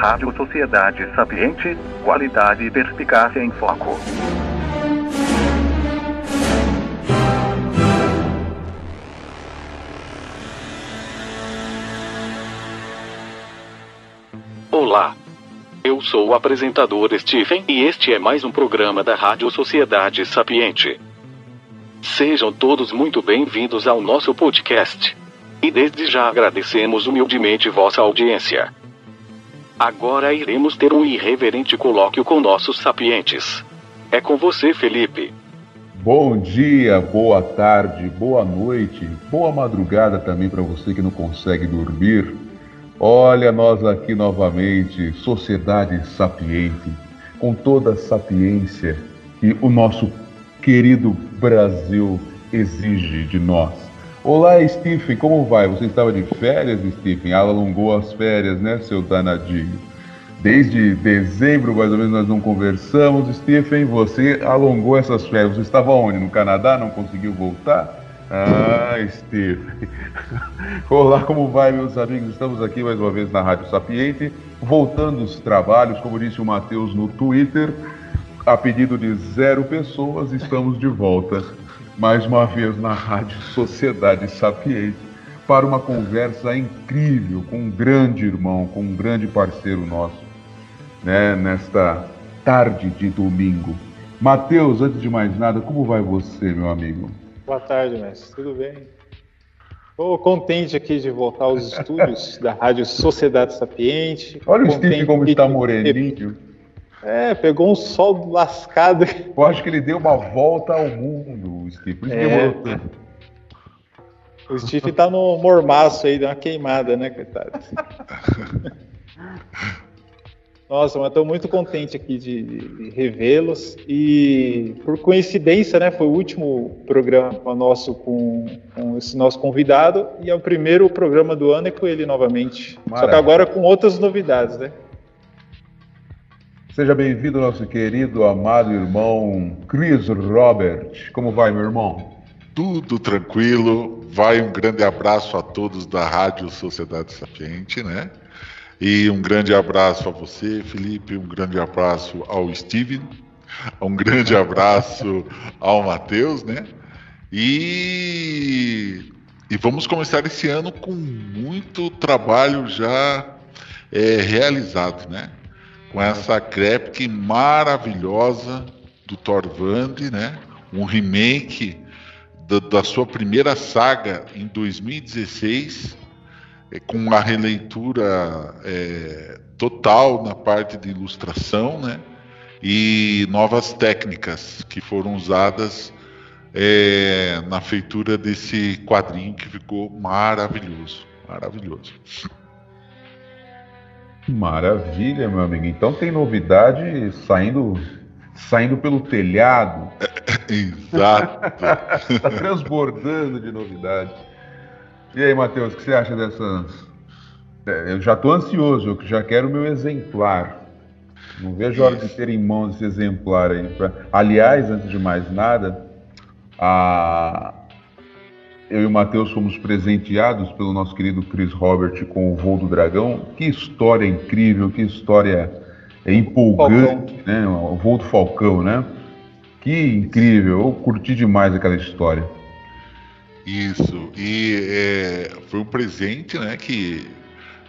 Rádio Sociedade Sapiente, qualidade e perspicácia em foco. Olá. Eu sou o apresentador Stephen e este é mais um programa da Rádio Sociedade Sapiente. Sejam todos muito bem-vindos ao nosso podcast. E desde já agradecemos humildemente vossa audiência. Agora iremos ter um irreverente colóquio com nossos sapientes. É com você, Felipe. Bom dia, boa tarde, boa noite, boa madrugada também para você que não consegue dormir. Olha nós aqui novamente, Sociedade Sapiente, com toda a sapiência que o nosso querido Brasil exige de nós. Olá, Stephen, como vai? Você estava de férias, Stephen? Alongou as férias, né, seu danadinho? Desde dezembro, mais ou menos, nós não conversamos. Stephen, você alongou essas férias. Você estava onde? No Canadá? Não conseguiu voltar? Ah, Stephen. Olá, como vai, meus amigos? Estamos aqui mais uma vez na Rádio Sapiente, voltando os trabalhos, como disse o Matheus no Twitter, a pedido de zero pessoas, estamos de volta mais uma vez na Rádio Sociedade Sapiente para uma conversa incrível com um grande irmão, com um grande parceiro nosso, né, nesta tarde de domingo. Matheus, antes de mais nada, como vai você, meu amigo? Boa tarde, mestre. Tudo bem? Estou contente aqui de voltar aos estúdios da Rádio Sociedade Sapiente. Olha o Steve como está moreninho. É, pegou um sol lascado. Eu acho que ele deu uma volta ao mundo, o Steve. Por isso é. demorou tanto. O Steve tá no mormaço aí, deu uma queimada, né, coitado? Nossa, mas estou muito contente aqui de, de revê-los e por coincidência, né, foi o último programa nosso com, com, esse nosso convidado e é o primeiro programa do ano é com ele novamente. Maravilha. Só que agora com outras novidades, né? Seja bem-vindo, nosso querido, amado irmão Chris Robert. Como vai, meu irmão? Tudo tranquilo. Vai um grande abraço a todos da Rádio Sociedade Sapiente, né? E um grande abraço a você, Felipe, um grande abraço ao Steven, um grande abraço ao Matheus, né? E, e vamos começar esse ano com muito trabalho já é, realizado, né? Com essa crepe maravilhosa do Torvand, né? Um remake da, da sua primeira saga em 2016 é, com uma releitura é, total na parte de ilustração, né? E novas técnicas que foram usadas é, na feitura desse quadrinho que ficou maravilhoso, maravilhoso. Maravilha, meu amigo. Então tem novidade saindo saindo pelo telhado. Exato. Está transbordando de novidade. E aí, Matheus, o que você acha dessas. É, eu já estou ansioso, eu já quero o meu exemplar. Não vejo a hora de ter em mãos esse exemplar aí. Aliás, antes de mais nada, a... eu e o Matheus fomos presenteados pelo nosso querido Chris Robert com o Voo do Dragão. Que história incrível, que história empolgante, Falcão. né? O Voo do Falcão, né? Que incrível, eu curti demais aquela história. Isso, e é, foi um presente, né, que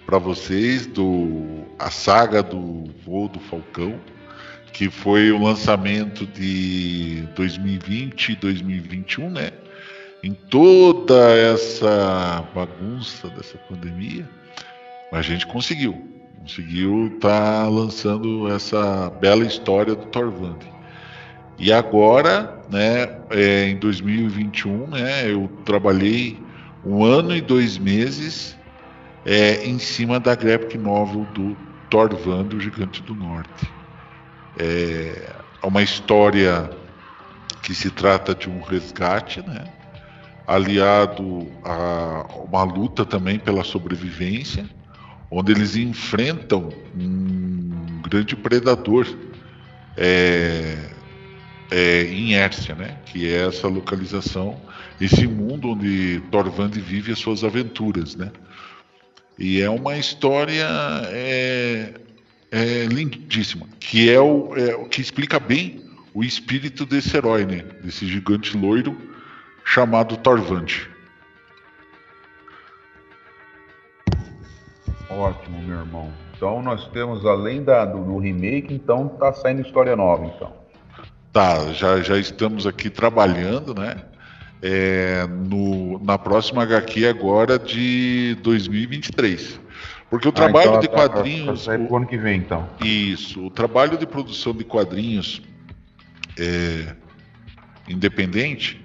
para vocês do a saga do Voo do Falcão, que foi o lançamento de 2020 e 2021, né? Em toda essa bagunça dessa pandemia, a gente conseguiu, conseguiu estar tá lançando essa bela história do Torvand. E agora, né, é, em 2021, né, eu trabalhei um ano e dois meses é, em cima da graphic novel do Thor Van, do Gigante do Norte. É uma história que se trata de um resgate, né, aliado a uma luta também pela sobrevivência, onde eles enfrentam um grande predador. É, é, inércia, né? que é essa localização, esse mundo onde Thorvand vive as suas aventuras. Né? E é uma história é, é, lindíssima, que é o, é que explica bem o espírito desse herói, né? Desse gigante loiro chamado Torvante. Ótimo, meu irmão. Então nós temos, além da, do, do remake, então tá saindo história nova, então. Tá, já, já estamos aqui trabalhando, né? É, no, na próxima HQ agora de 2023. Porque o ah, trabalho então, de tá, quadrinhos. Tá, tá, o ano que vem, então. Isso. O trabalho de produção de quadrinhos é, independente,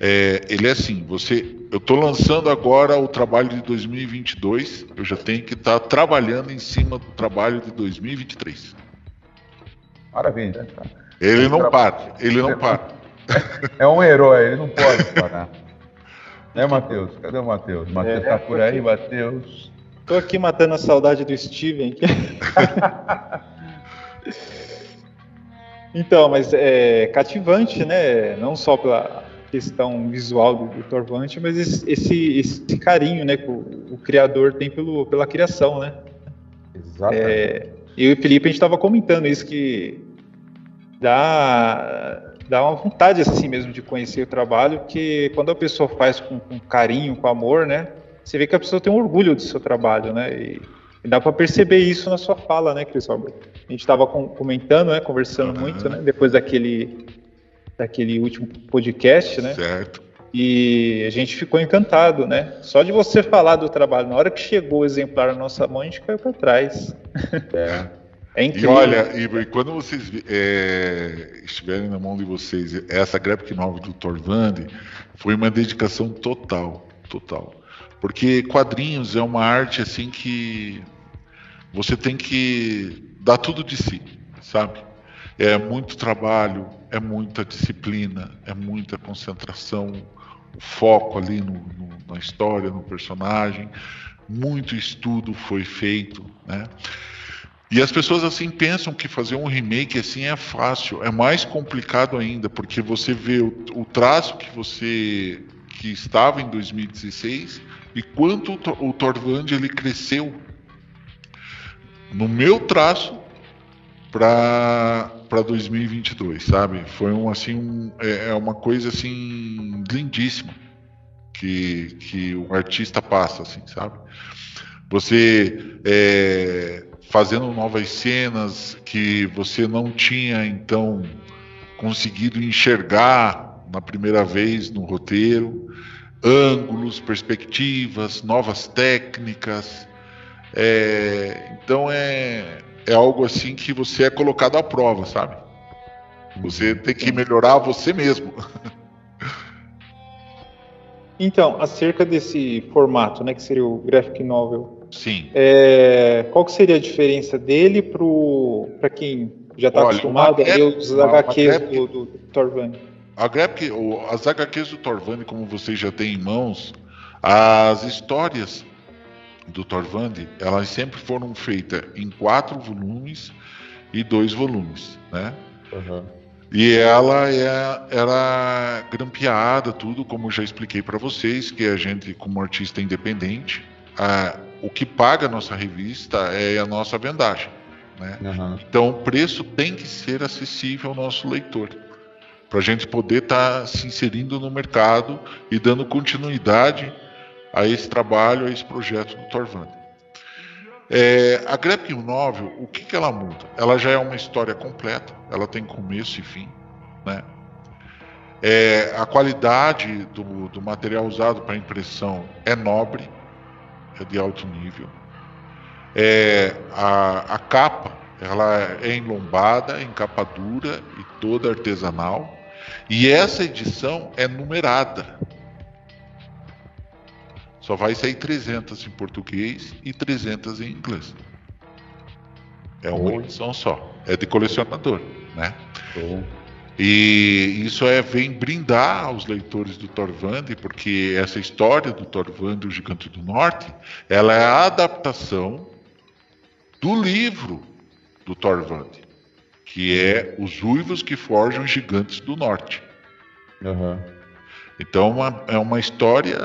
é, ele é assim: você, eu estou lançando agora o trabalho de 2022, eu já tenho que estar tá trabalhando em cima do trabalho de 2023. Maravilha. Né? Ele não para, ele não para. É um herói, ele não pode parar. Né, Matheus? Cadê o Matheus? Matheus é, tá por aí, Matheus. Tô aqui matando a saudade do Steven. então, mas é cativante, né? Não só pela questão visual do, do Torvante, mas esse, esse, esse, carinho, né, que o, o, criador tem pelo, pela criação, né? Exatamente. É, eu e o Felipe a gente estava comentando isso que dá dá uma vontade assim mesmo de conhecer o trabalho, que quando a pessoa faz com, com carinho, com amor, né? você vê que a pessoa tem um orgulho do seu trabalho, né? E, e dá para perceber isso na sua fala, né, Cris? A gente estava comentando, né, conversando uhum. muito, né, depois daquele daquele último podcast, né? Certo. E a gente ficou encantado, né? Só de você falar do trabalho, na hora que chegou o exemplar na nossa mão, a gente caiu para trás. É. É incrível. E olha, e, quando vocês é, estiverem na mão de vocês, essa graphic novel do Torvandi foi uma dedicação total, total. Porque quadrinhos é uma arte assim que você tem que dar tudo de si, sabe? É muito trabalho, é muita disciplina, é muita concentração, o foco ali no, no, na história, no personagem, muito estudo foi feito, né? E as pessoas assim pensam que fazer um remake assim é fácil, é mais complicado ainda, porque você vê o, o traço que você que estava em 2016 e quanto o, Torvand ele cresceu no meu traço para para 2022, sabe? Foi um assim um, é, é uma coisa assim lindíssima que que o artista passa, assim, sabe? Você é, fazendo novas cenas que você não tinha então conseguido enxergar na primeira vez no roteiro ângulos, perspectivas, novas técnicas. É, então é, é algo assim que você é colocado à prova, sabe? Você tem que melhorar você mesmo. Então, acerca desse formato, né, que seria o graphic novel. Sim. É, qual que seria a diferença dele para quem já está acostumado a ler os HQs do, do, do Torvani? A graphic, as HQs do Torvandi, como vocês já têm em mãos, as histórias do Torvandi, elas sempre foram feitas em quatro volumes e dois volumes, né? Uhum. E ela é, era grampeada, tudo, como já expliquei para vocês, que a gente, como artista independente, a, o que paga a nossa revista é a nossa vendagem. Né? Uhum. Então o preço tem que ser acessível ao nosso leitor para a gente poder estar tá se inserindo no mercado e dando continuidade a esse trabalho, a esse projeto do Torvand. É, a Graphic Novel, o que, que ela muda? Ela já é uma história completa, ela tem começo e fim, né? É, a qualidade do, do material usado para impressão é nobre, é de alto nível. É, a, a capa, ela é enlombada, em capa dura e toda artesanal. E essa edição é numerada. Só vai sair 300 em português e 300 em inglês. É uma Oi. edição só. É de colecionador, né? E isso é vem brindar os leitores do Torvand, porque essa história do Torvand, o Gigante do Norte, ela é a adaptação do livro do Torvand que é os uivos que forjam gigantes do norte. Uhum. Então uma, é uma história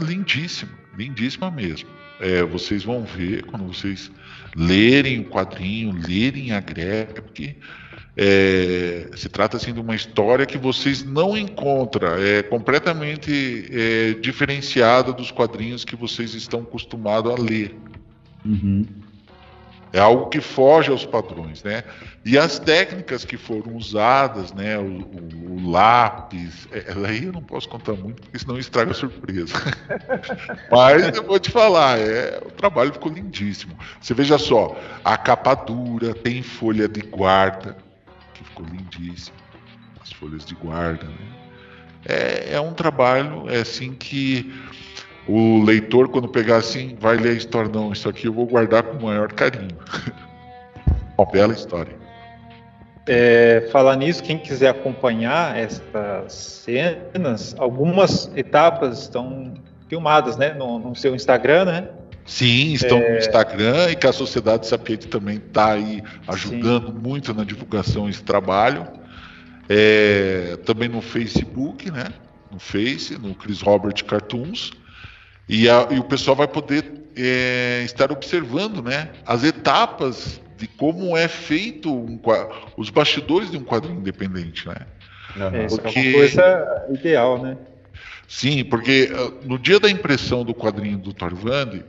lindíssima, lindíssima mesmo. É, vocês vão ver quando vocês lerem o quadrinho, lerem a Greca, porque é, se trata assim de uma história que vocês não encontram, é completamente é, diferenciada dos quadrinhos que vocês estão acostumados a ler. Uhum. É algo que foge aos padrões, né? E as técnicas que foram usadas, né? O, o, o lápis, é, aí eu não posso contar muito, porque senão estraga a surpresa. Mas eu vou te falar, é, o trabalho ficou lindíssimo. Você veja só, a capa dura, tem folha de guarda, que ficou lindíssimo. As folhas de guarda, né? É, é um trabalho, é assim que o leitor, quando pegar assim, vai ler a história. Não, isso aqui eu vou guardar com o maior carinho. Uma bela história. É, falar nisso, quem quiser acompanhar essas cenas, algumas etapas estão filmadas, né, no, no seu Instagram, né? Sim, estão é... no Instagram e que a Sociedade Sapiente também está aí ajudando Sim. muito na divulgação desse trabalho. É, também no Facebook, né? No Face, no Chris Robert Cartoons. E, a, e o pessoal vai poder é, estar observando né, as etapas de como é feito um, os bastidores de um quadrinho independente. Né? É, porque... é uma coisa ideal, né? Sim, porque ah, no dia da impressão do quadrinho do Torvandi,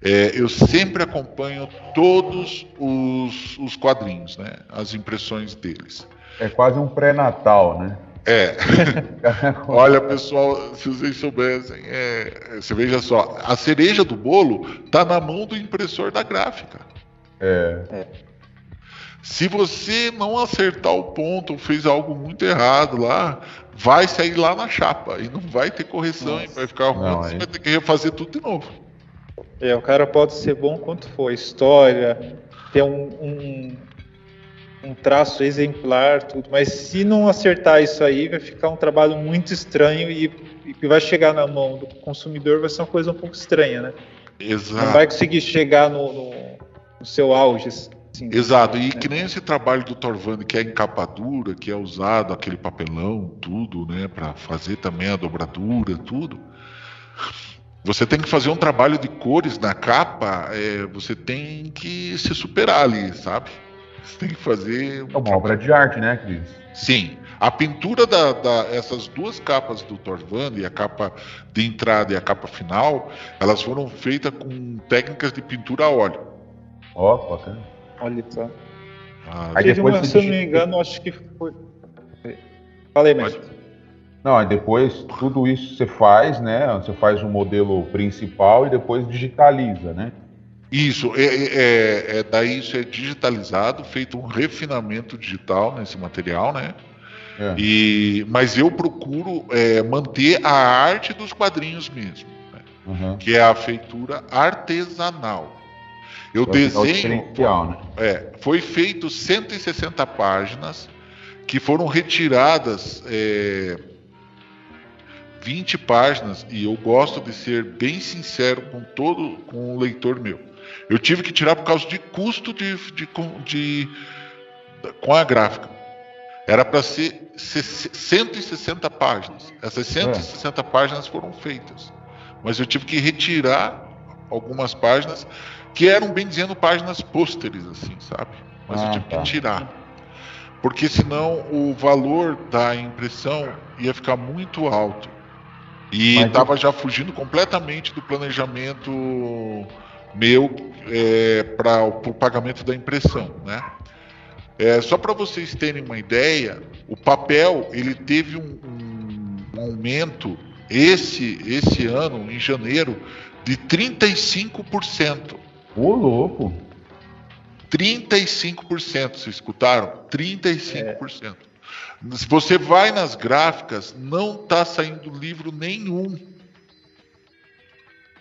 é, eu sempre acompanho todos os, os quadrinhos, né? As impressões deles. É quase um pré-natal, né? É. Olha, pessoal, se vocês soubessem, é, você veja só, a cereja do bolo está na mão do impressor da gráfica. É. é. Se você não acertar o ponto ou fez algo muito errado lá, vai sair lá na chapa e não vai ter correção Nossa. e vai ficar ruim, não, você vai ter que refazer tudo de novo. É, o cara pode ser bom quanto for, história, ter um, um um traço exemplar, tudo, mas se não acertar isso aí, vai ficar um trabalho muito estranho e, que vai chegar na mão do consumidor vai ser uma coisa um pouco estranha, né? Exato. Não vai conseguir chegar no, no, no seu auge. Assim, Exato, e né? que nem esse trabalho do Torvani, que é encapadura, que é usado aquele papelão, tudo, né, para fazer também a dobradura, tudo. Você tem que fazer um trabalho de cores na capa, é, você tem que se superar ali, sabe? Você tem que fazer. É uma obra de arte, né, Cris? Sim. A pintura da, da, essas duas capas do Torvand, a capa de entrada e a capa final, elas foram feitas com técnicas de pintura a óleo. Ó, oh, bacana. Olha só. Ah, aí depois uma, se eu não me engano, acho que foi. Falei mesmo. Não, aí depois tudo isso você faz, né? Você faz um modelo principal e depois digitaliza, né? Isso, é, é, é, é, daí isso é digitalizado, feito um refinamento digital nesse material, né? É. E, mas eu procuro é, manter a arte dos quadrinhos mesmo, né? uhum. que é a feitura artesanal. Eu desenho. Né? É, foi feito 160 páginas que foram retiradas é, 20 páginas, e eu gosto de ser bem sincero com todo com o leitor meu. Eu tive que tirar por causa de custo de, de, de, de com a gráfica. Era para ser 160 páginas. Essas 160 é. páginas foram feitas. Mas eu tive que retirar algumas páginas que eram, bem dizendo, páginas pôsteres, assim, sabe? Mas ah, eu tive tá. que tirar. Porque senão o valor da impressão ia ficar muito alto. E estava eu... já fugindo completamente do planejamento meu é, para o pagamento da impressão, né? É, só para vocês terem uma ideia, o papel ele teve um, um, um aumento esse esse ano em janeiro de 35%. Ô louco! 35%, vocês escutaram? 35%. É. Se você vai nas gráficas, não está saindo livro nenhum.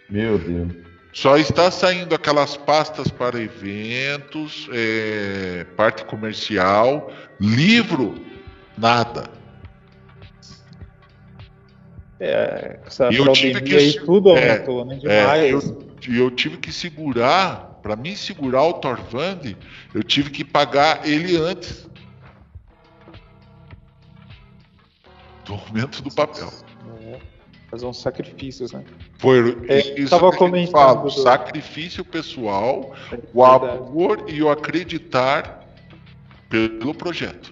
Meu Deus. Só está saindo aquelas pastas para eventos, é, parte comercial, livro, nada. É, essa eu tive que aí tudo é, aumentou, né? É, demais. É, eu, eu tive que segurar, para mim segurar o Torvand, eu tive que pagar ele antes do aumento do papel. Fazer uns sacrifícios, né? Foi É, isso tava que comentando fala, o do- sacrifício pessoal, É o amor e o acreditar pelo projeto.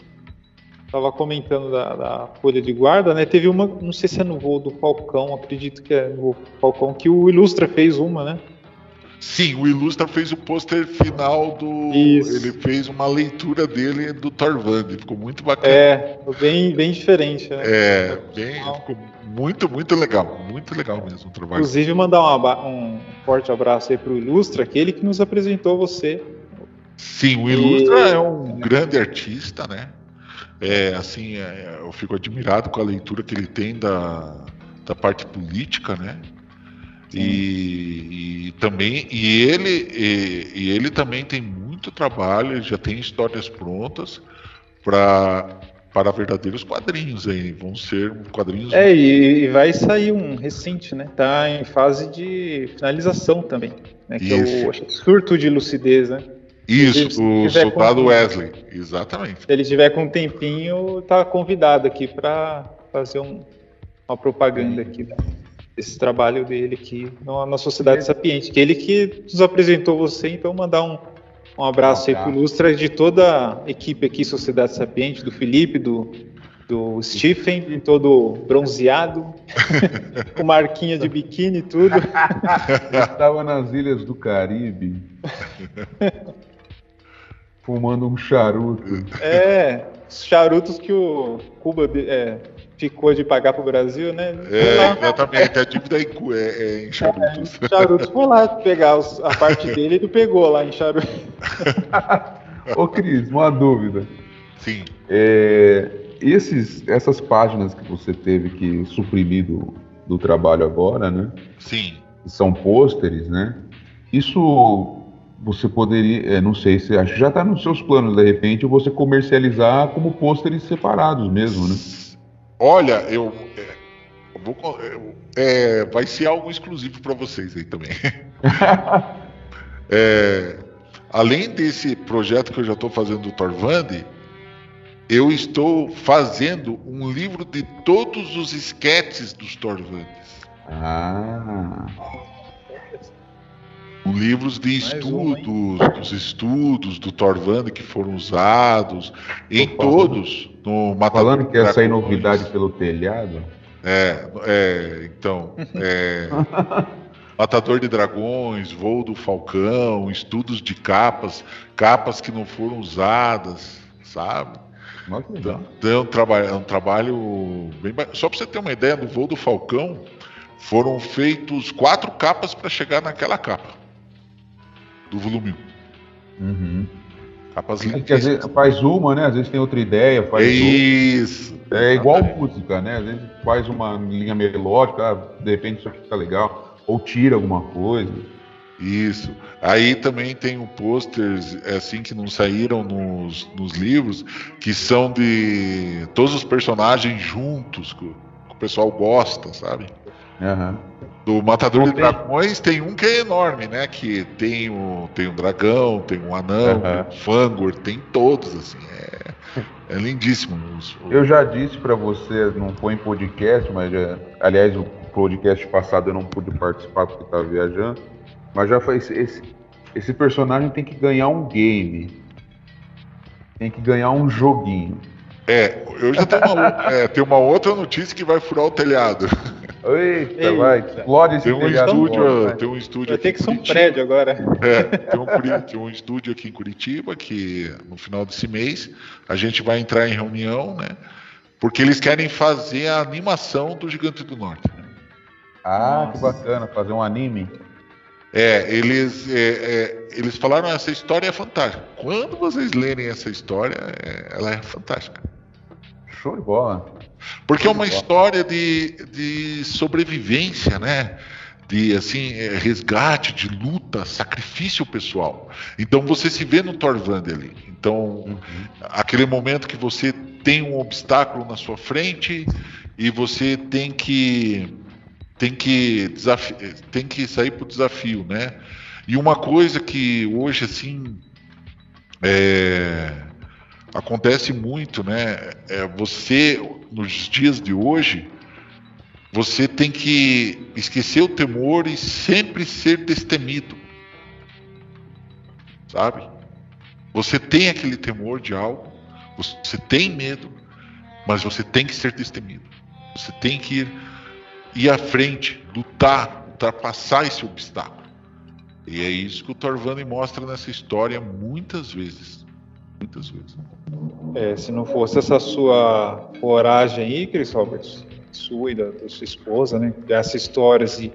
Tava comentando da, da Folha de Guarda, né? Teve uma, não sei se é no voo do Falcão, acredito que é no voo do Falcão, que o Ilustra fez uma, né? Sim, o Ilustra fez o pôster final do. Isso. Ele fez uma leitura dele do Thorvand, ficou muito bacana. É, bem, bem diferente, né? É, bem, ficou muito, muito legal. Muito legal mesmo o trabalho. Inclusive, mandar um, um forte abraço aí pro Ilustra, aquele que nos apresentou você. Sim, o Ilustra é um grande artista, né? É, assim, é, eu fico admirado com a leitura que ele tem da, da parte política, né? E, e também e ele e, e ele também tem muito trabalho, já tem histórias prontas para para verdadeiros quadrinhos aí, vão ser quadrinhos É, e, e vai sair um recente, né? Tá em fase de finalização também. Né? Que é o surto de lucidez, né? Isso, se o soldado com- Wesley, exatamente. Se ele tiver com um tempinho, tá convidado aqui para fazer um- uma propaganda aqui da- desse trabalho dele aqui na, na Sociedade Sapiente. Que ele que nos apresentou você, então mandar um, um abraço aí pro Lustra de toda a equipe aqui, Sociedade Sapiente, do Felipe, do, do Stephen, todo bronzeado, com marquinha de biquíni e tudo. Estava nas ilhas do Caribe, fumando um charuto. É, os charutos que o Cuba é, ficou de pagar pro Brasil, né? É, exatamente, a dívida é em, cu- é, é em charutos. charutos foi lá pegar os- a parte dele, ele pegou lá em charuto. Ô Cris, uma dúvida. Sim. É, esses, essas páginas que você teve que suprimir do, do trabalho agora, né? Sim. que São pôsteres, né? Isso você poderia, é, não sei se acho que já está nos seus planos de repente você comercializar como pôsteres separados mesmo, né? Olha, eu, é, vou, é, vai ser algo exclusivo para vocês aí também. É, além desse projeto que eu já estou fazendo do Torvand, eu estou fazendo um livro de todos os esquetes dos Torvandes. Ah, Um livros de Mais estudos, dos estudos do Torvand que foram usados em todos. No Matador falando que ia sair novidade pelo telhado. É, é, então, é, Matador de Dragões, Voo do Falcão, estudos de capas, capas que não foram usadas, sabe? Nossa, legal. Então, é um trabalho, é um trabalho bem Só para você ter uma ideia, no Voo do Falcão foram feitos quatro capas para chegar naquela capa do volume 1. Uhum. Capas É lindas. vezes faz uma, né? Às vezes tem outra ideia, faz outra. Isso. É igual Exatamente. música, né? Às vezes faz uma linha melódica, ah, de repente isso aqui fica legal, ou tira alguma coisa. Isso. Aí também tem um posters assim que não saíram nos, nos livros, que são de todos os personagens juntos, que, o pessoal gosta, sabe? Aham. Do Matador de Dragões tem um que é enorme, né? Que tem o, tem um dragão, tem um anão, tem um fangor, tem todos, assim. É, é lindíssimo. Os- Eu já disse pra você, não foi em podcast, mas já, aliás, o podcast passado eu não pude participar porque estava viajando, mas já foi esse, esse, personagem tem que ganhar um game. Tem que ganhar um joguinho. É, eu já tenho uma, é, tem uma outra notícia que vai furar o telhado. Eita, Eita. vai, explode esse Tem um estúdio, vai. tem um estúdio Vai aqui ter em que ser um prédio agora. É, tem um, tem um estúdio aqui em Curitiba que no final desse mês a gente vai entrar em reunião, né? Porque eles querem fazer a animação do Gigante do Norte. né? Ah, que bacana, fazer um anime. É, eles, é, é, eles falaram essa história é fantástica. Quando vocês lerem essa história, é, ela é fantástica. Show de bola. Porque é uma história de, de sobrevivência, né? De assim, é, resgate, de luta, sacrifício pessoal. Então você se vê no Thorvand ali. Então, aquele momento que você tem um obstáculo na sua frente e você tem que tem que tem que sair para o desafio, né? E uma coisa que hoje assim é, acontece muito, né? É você nos dias de hoje você tem que esquecer o temor e sempre ser destemido. Sabe? Você tem aquele temor de algo, você tem medo, mas você tem que ser destemido. Você tem que ir, ir à frente, lutar, ultrapassar esse obstáculo. E é isso que o Torvani mostra nessa história muitas vezes. Muitas vezes. É, se não fosse essa sua coragem aí, Chris Roberts, sua e da, da sua esposa, né? Essas histórias e,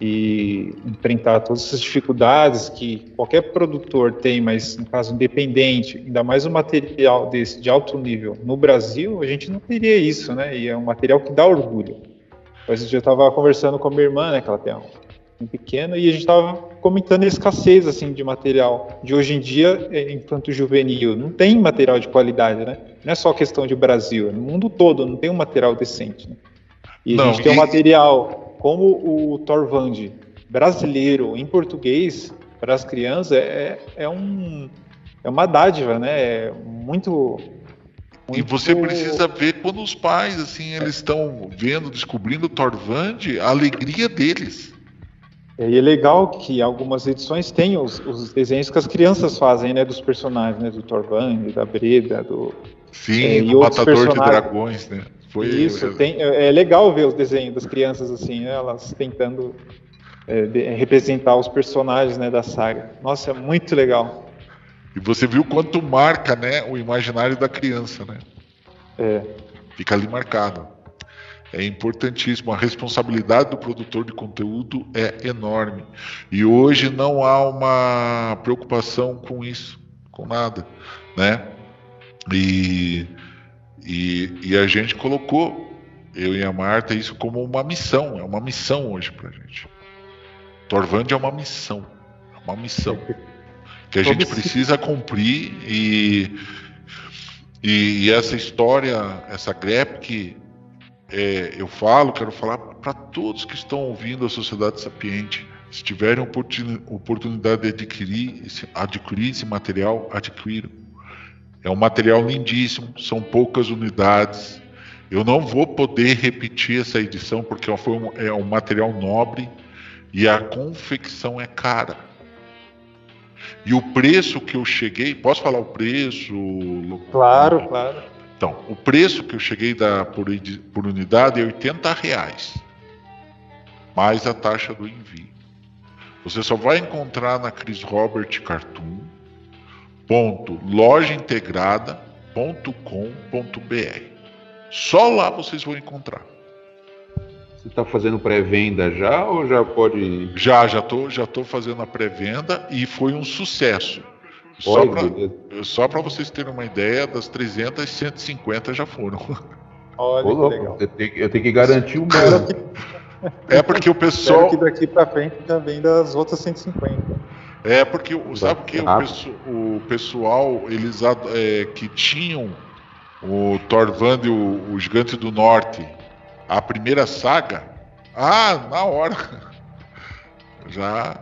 e enfrentar todas essas dificuldades que qualquer produtor tem, mas no caso independente, ainda mais um material desse de alto nível no Brasil, a gente não teria isso, né? E é um material que dá orgulho. Hoje eu estava conversando com a minha irmã, né? Que ela tem um, um pequeno, e a gente estava comentando a escassez assim de material de hoje em dia é, enquanto juvenil. Não tem material de qualidade, né? Não é só questão de Brasil, é no mundo todo não tem um material decente. Né? E a gente tem um material como o Torvand brasileiro em português para as crianças é, é, um, é uma dádiva, né? É muito, muito... E você precisa ver quando os pais, assim, eles estão vendo, descobrindo o Torvand, a alegria deles. E é legal que algumas edições têm os, os, desenhos que as crianças fazem, né, dos personagens, né, do Torvand, da Breda, do... Sim, é, do Matador de Dragões, né? Foi Isso, tem, é, é legal ver os desenhos das crianças assim, né, elas tentando é, de, representar os personagens né, da saga. Nossa, é muito legal. E você viu quanto marca né, o imaginário da criança, né? É. Fica ali marcado. É importantíssimo. A responsabilidade do produtor de conteúdo é enorme. E hoje não há uma preocupação com isso, com nada, né? E e, e a gente colocou, eu e a Marta, isso como uma missão. É uma missão hoje pra gente. Torvand é uma missão. É uma missão. Que a gente precisa cumprir e, e, e essa história, essa grep que é, eu falo, quero falar para todos que estão ouvindo a Sociedade Sapiente. Se tiverem oportunidade de adquirir esse, adquirir esse material, adquiram é um material lindíssimo, são poucas unidades. Eu não vou poder repetir essa edição porque foi um, é um material nobre e a confecção é cara. E o preço que eu cheguei, posso falar o preço? Claro, claro. Então, o preço que eu cheguei da, por, por unidade é 80 reais, mais a taxa do envio. Você só vai encontrar na Chris Robert Cartoon www.lojaintegrada.com.br. Só lá vocês vão encontrar. Você está fazendo pré-venda já ou já pode? Já, já tô, já tô fazendo a pré-venda e foi um sucesso. Só para vocês terem uma ideia, das 300, 150 já foram. Olha que legal. Eu tenho, eu tenho que garantir o meu. É porque o pessoal. que daqui para frente já vem das outras 150. É porque sabe que o, o, pessoal eles é, que tinham o Thorvand e o, o Gigante do Norte, a primeira saga, ah, na hora já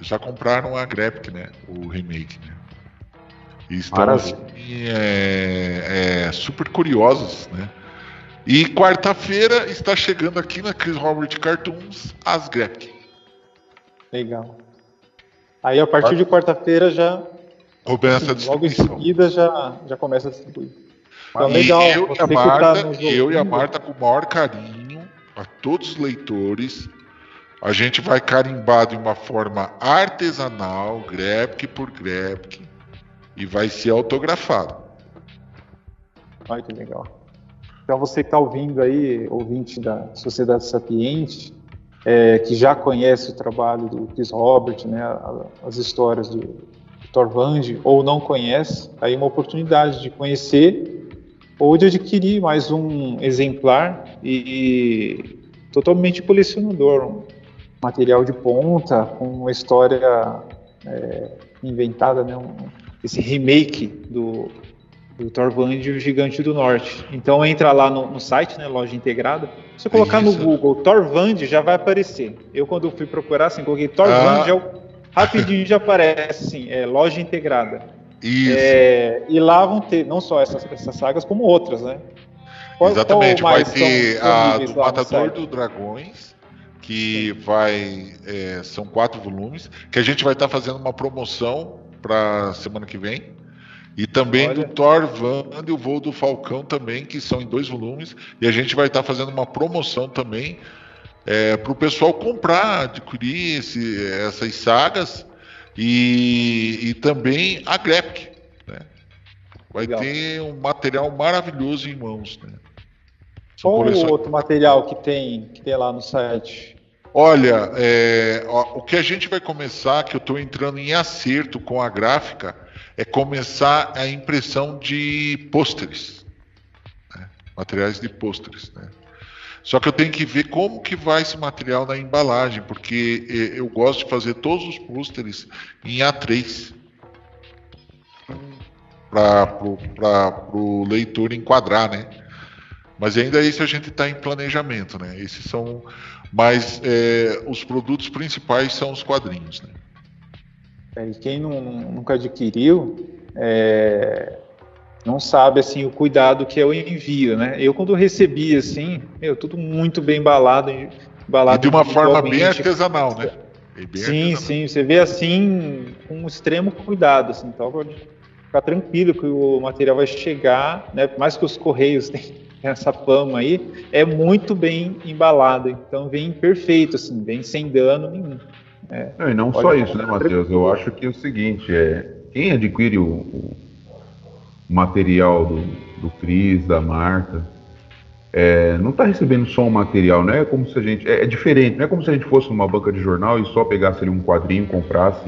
já compraram a Graphic, né? O remake, né? E assim, é, é, super curiosos, né? E quarta-feira está chegando aqui na Chris Robert Cartoons as Graphic. Legal. Aí a partir de quarta-feira já. Começa assim, Logo em seguida já, já começa a distribuir. Então, legal. Eu, e a, Marta, eu e a Marta, com o maior carinho, a todos os leitores, a gente vai carimbar de uma forma artesanal, graphic por graphic, e vai ser autografado. Olha que legal. Então você que está ouvindo aí, ouvinte da Sociedade Sapiente, é, que já conhece o trabalho do Chris Robert, né, as histórias do, Torvand, ou não conhece, aí uma oportunidade de conhecer ou de adquirir mais um exemplar e, e totalmente colecionador, um material de ponta, com uma história é, inventada, né, um, esse remake do, do Thorvand e o Gigante do Norte. Então entra lá no, no site, né, loja integrada. Se colocar Isso. no Google Thorvand já vai aparecer. Eu quando fui procurar, assim, coloquei Thorvand, ah. já, rapidinho já aparece, assim, é, loja integrada. Isso. É, e lá vão ter não só essas, essas sagas, como outras, né? Qual, Exatamente, qual vai ter a do Matador dos Dragões, que vai. É, são quatro volumes, que a gente vai estar tá fazendo uma promoção para semana que vem. E também Olha. do Thor Van e o Voo do Falcão também, que são em dois volumes. E a gente vai estar tá fazendo uma promoção também é, para o pessoal comprar, adquirir esse, essas sagas e, e também a Graphic. Né? Vai Legal. ter um material maravilhoso em mãos. Né? Qual o outro material que tem, que tem lá no site? Olha, é, o que a gente vai começar, que eu estou entrando em acerto com a gráfica, é começar a impressão de pôsteres, né? materiais de pôsteres. Né? Só que eu tenho que ver como que vai esse material na embalagem, porque é, eu gosto de fazer todos os pôsteres em A3 para o leitor enquadrar, né? Mas ainda isso a gente está em planejamento, né? Esses são, mas é, os produtos principais são os quadrinhos, né? É, e quem não, nunca adquiriu, é, não sabe assim o cuidado que é o envio, né? Eu quando recebi assim, meu, tudo muito bem embalado, embalado e de uma forma bem artesanal, né? Bem sim, artesanal. sim, você vê assim com extremo cuidado, assim, então pode ficar tranquilo que o material vai chegar, né? Mais que os correios essa fama aí, é muito bem embalado, então vem perfeito, assim, vem sem dano nenhum. É, não, e não só isso, né, Matheus? Eu acho que é o seguinte, é quem adquire o, o material do, do Cris, da Marta, é, não está recebendo só um material, não é como se a gente. É, é, diferente, não é como se a gente fosse numa banca de jornal e só pegasse ali um quadrinho, comprasse.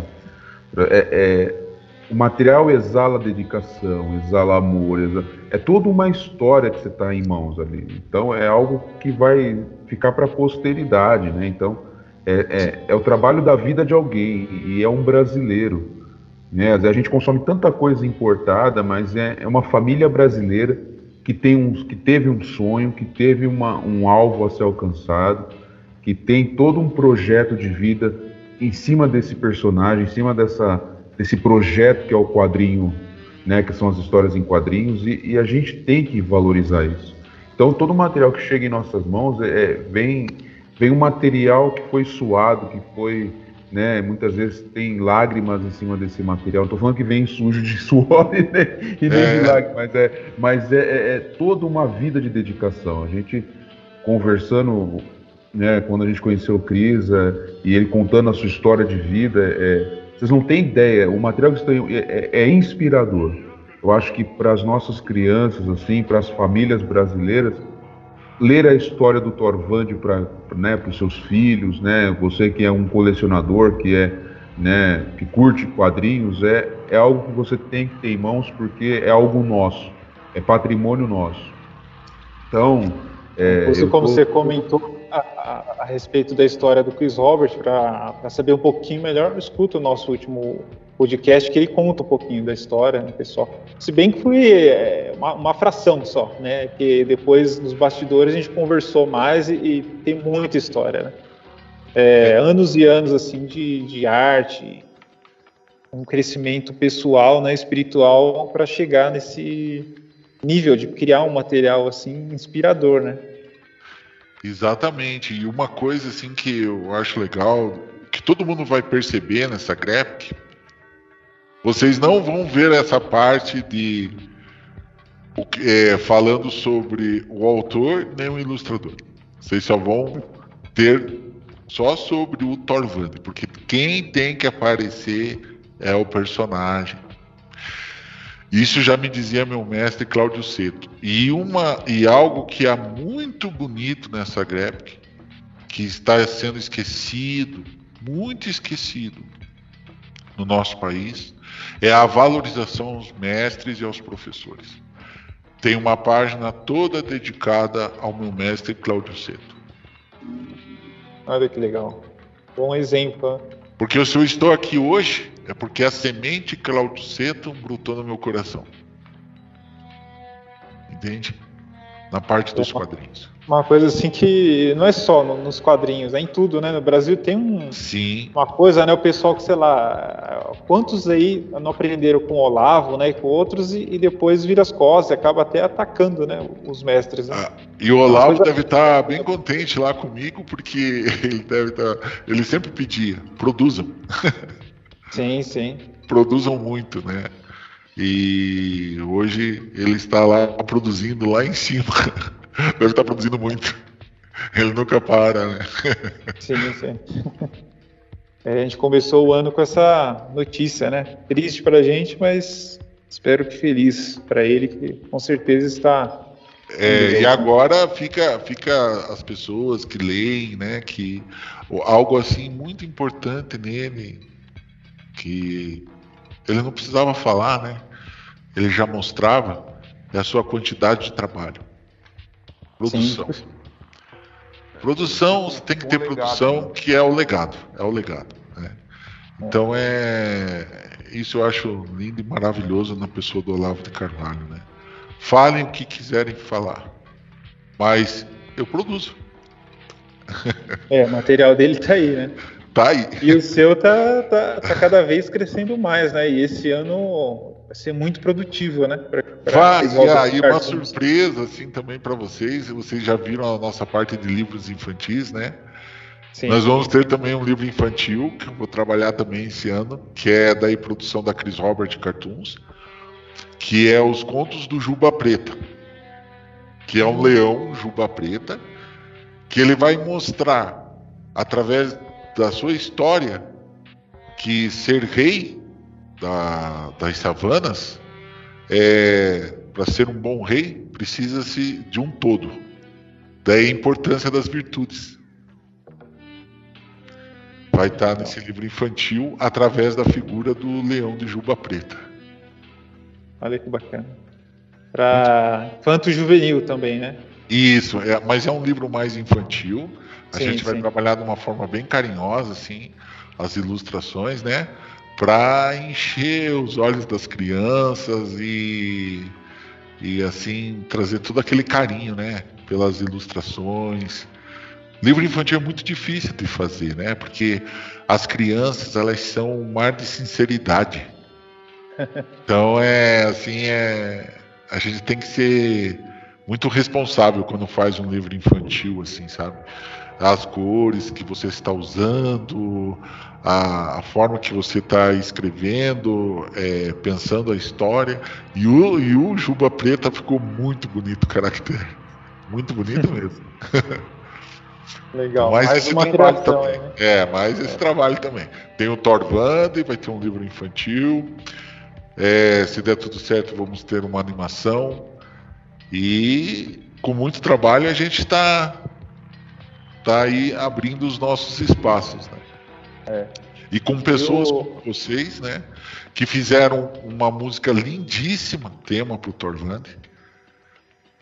É, é, o material exala dedicação, exala amor, exala, é toda uma história que você está em mãos ali. Então é algo que vai ficar para a posteridade, né? Então é, é, é o trabalho da vida de alguém e é um brasileiro. Né? A gente consome tanta coisa importada, mas é, é uma família brasileira que, tem um, que teve um sonho, que teve uma, um alvo a ser alcançado, que tem todo um projeto de vida em cima desse personagem, em cima dessa, desse projeto que é o quadrinho, né, que são as histórias em quadrinhos, e, e a gente tem que valorizar isso. Então, todo o material que chega em nossas mãos é, é vem, vem um material que foi suado, que foi né? Muitas vezes tem lágrimas em cima desse material. Não tô falando que vem sujo de suor e nem, e nem é. de lágrimas, mas, é, mas é, é, é, toda uma vida de dedicação. A gente conversando, né, quando a gente conheceu o Cris é, e ele contando a sua história de vida, é, vocês não têm ideia, o material que estão é, é inspirador. Eu acho que para as nossas crianças, assim, para as famílias brasileiras, ler a história do Thorvand para né, os seus filhos, né? Você que é um colecionador, que é né, que curte quadrinhos, é, é algo que você tem que ter em mãos porque é algo nosso, é patrimônio nosso. Então, é, você, como tô... você comentou a, a, respeito da história do Chris Robert, para saber um pouquinho melhor, escuta o nosso último podcast que ele conta um pouquinho da história, né, pessoal. Se bem que foi é, uma, uma, fração só, né? Que depois nos bastidores a gente conversou mais e, e tem muita história, né? É, anos e anos assim de, de arte, um crescimento pessoal, né, espiritual, para chegar nesse nível de criar um material assim inspirador, né? Exatamente. E uma coisa assim que eu acho legal, que todo mundo vai perceber nessa graphic, vocês não vão ver essa parte de é, falando sobre o autor nem o ilustrador. Vocês só vão ter só sobre o Thorvand, porque quem tem que aparecer é o personagem. Isso já me dizia meu mestre Cláudio Seto. E uma e algo que é muito bonito nessa graphic, que está sendo esquecido, muito esquecido no nosso país, é a valorização aos mestres e aos professores. Tem uma página toda dedicada ao meu mestre Cláudio Seto. Olha que legal. Bom exemplo. Porque se eu estou aqui hoje, é porque a semente Cláudio Seto brotou no meu coração. Entende? na parte dos quadrinhos. Uma coisa assim que não é só no, nos quadrinhos, é em tudo, né? No Brasil tem um, Sim. uma coisa, né? O pessoal que, sei lá, quantos aí não aprenderam com o Olavo, né? E com outros e, e depois vira as costas, e acaba até atacando, né? Os mestres. Né? Ah, e o Olavo coisa... deve estar bem contente lá comigo, porque ele deve estar. Ele sempre pedia, produzam. Sim, sim. produzam muito, né? E hoje ele está lá produzindo lá em cima. Deve estar produzindo muito. Ele nunca para, né? Sim, sim. É, a gente começou o ano com essa notícia, né? Triste para a gente, mas espero que feliz para ele, que com certeza está. É, e agora fica, fica as pessoas que leem, né? Que algo assim muito importante nele, que ele não precisava falar, né? Ele já mostrava é a sua quantidade de trabalho. Produção. Sim. Produção, você tem que ter produção, né? que é o legado. É o legado. Né? Então é. Isso eu acho lindo e maravilhoso na pessoa do Olavo de Carvalho. Né? Falem o que quiserem falar. Mas eu produzo. É, o material dele tá aí, né? Tá aí. E o seu tá, tá, tá cada vez crescendo mais, né? E esse ano vai ser muito produtivo, né? Pra, pra vai, e aí uma surpresa assim também para vocês. Vocês já viram a nossa parte de livros infantis, né? Sim. Nós vamos ter também um livro infantil que eu vou trabalhar também esse ano, que é da produção da Chris Robert Cartoons, que é os contos do Juba Preta, que é um leão Juba Preta, que ele vai mostrar através da sua história que ser rei da, das savanas, é, para ser um bom rei, precisa-se de um todo. Daí a importância das virtudes. Vai estar nesse livro infantil através da figura do leão de juba preta. Olha que bacana. Para infanto juvenil também, né? Isso, é, mas é um livro mais infantil. A sim, gente vai sim. trabalhar de uma forma bem carinhosa, assim, as ilustrações, né? Para encher os olhos das crianças e, e assim trazer todo aquele carinho, né? Pelas ilustrações. Livro infantil é muito difícil de fazer, né? Porque as crianças elas são um mar de sinceridade. Então é assim é a gente tem que ser muito responsável quando faz um livro infantil, assim, sabe? As cores que você está usando, a, a forma que você está escrevendo, é, pensando a história. E o, e o Juba Preta ficou muito bonito o caractere. Muito bonito mesmo. Legal, mais, mais esse trabalho também. Aí, né? É, mais esse é. trabalho também. Tem o Thor Band, vai ter um livro infantil. É, se der tudo certo, vamos ter uma animação. E com muito trabalho a gente está está aí abrindo os nossos espaços. Né? É. E com pessoas Eu... como vocês, né? Que fizeram uma música lindíssima, tema para o Torvand.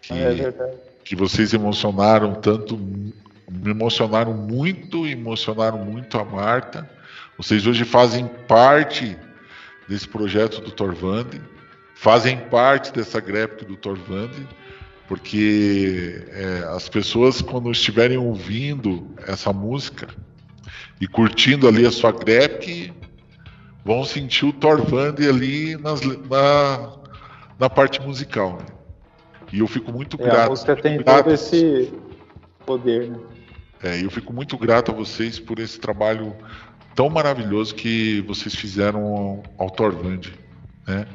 Que, é verdade. que vocês emocionaram tanto, me emocionaram muito, emocionaram muito a Marta. Vocês hoje fazem parte desse projeto do Torvand, fazem parte dessa graphic do Torvand porque é, as pessoas quando estiverem ouvindo essa música e curtindo ali a sua grep vão sentir o Thorvand ali nas, na, na parte musical. Né? E eu fico muito é, grato. A música tem grato, todo esse poder. Né? É, eu fico muito grato a vocês por esse trabalho tão maravilhoso que vocês fizeram ao, ao Thorvand. Né?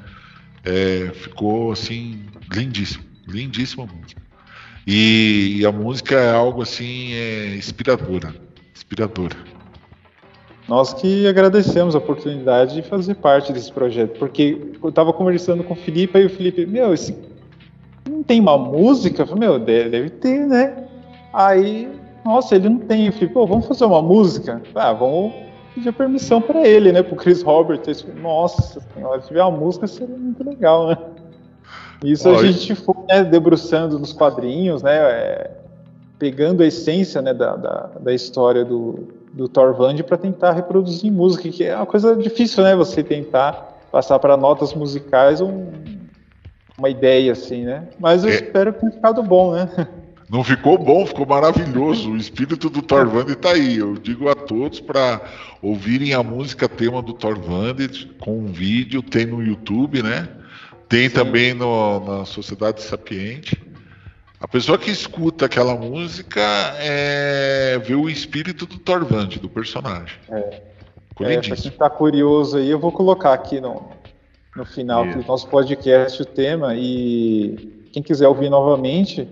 É, ficou assim lindíssimo. Lindíssima música. E, e, a música é algo assim é, inspiradora. Inspiradora. Nós que agradecemos a oportunidade de fazer parte desse projeto, porque eu estava conversando com o Felipe e o Felipe, meu, esse não tem uma música? Eu falei, meu, deve, ter, né? Aí, nossa, ele não tem. Eu falei, pô, vamos fazer uma música? Ah, vamos pedir permissão para ele, né? Pro Chris Robert. Nossa senhora, se tiver uma música seria muito legal, né? Isso a gente foi né, debruçando nos quadrinhos, né, é, pegando a essência né, da, da, da história do, do Thorvand para tentar reproduzir em música, que é uma coisa difícil, né? Você tentar passar para notas musicais um, uma ideia assim, né? Mas eu É. espero que tenha ficado bom, né? Não ficou bom, ficou maravilhoso. O espírito do Torvand tá aí. Eu digo a todos para ouvirem a música tema do Torvand com um vídeo, tem no YouTube, né? Tem também no- na Sociedade Sapiente. A pessoa que escuta aquela música é, vê o espírito do Torvand, do personagem. É, pra lindíssimo. quem tá curioso aí, eu vou colocar aqui no, no final Isso. do nosso podcast o tema e quem quiser ouvir novamente,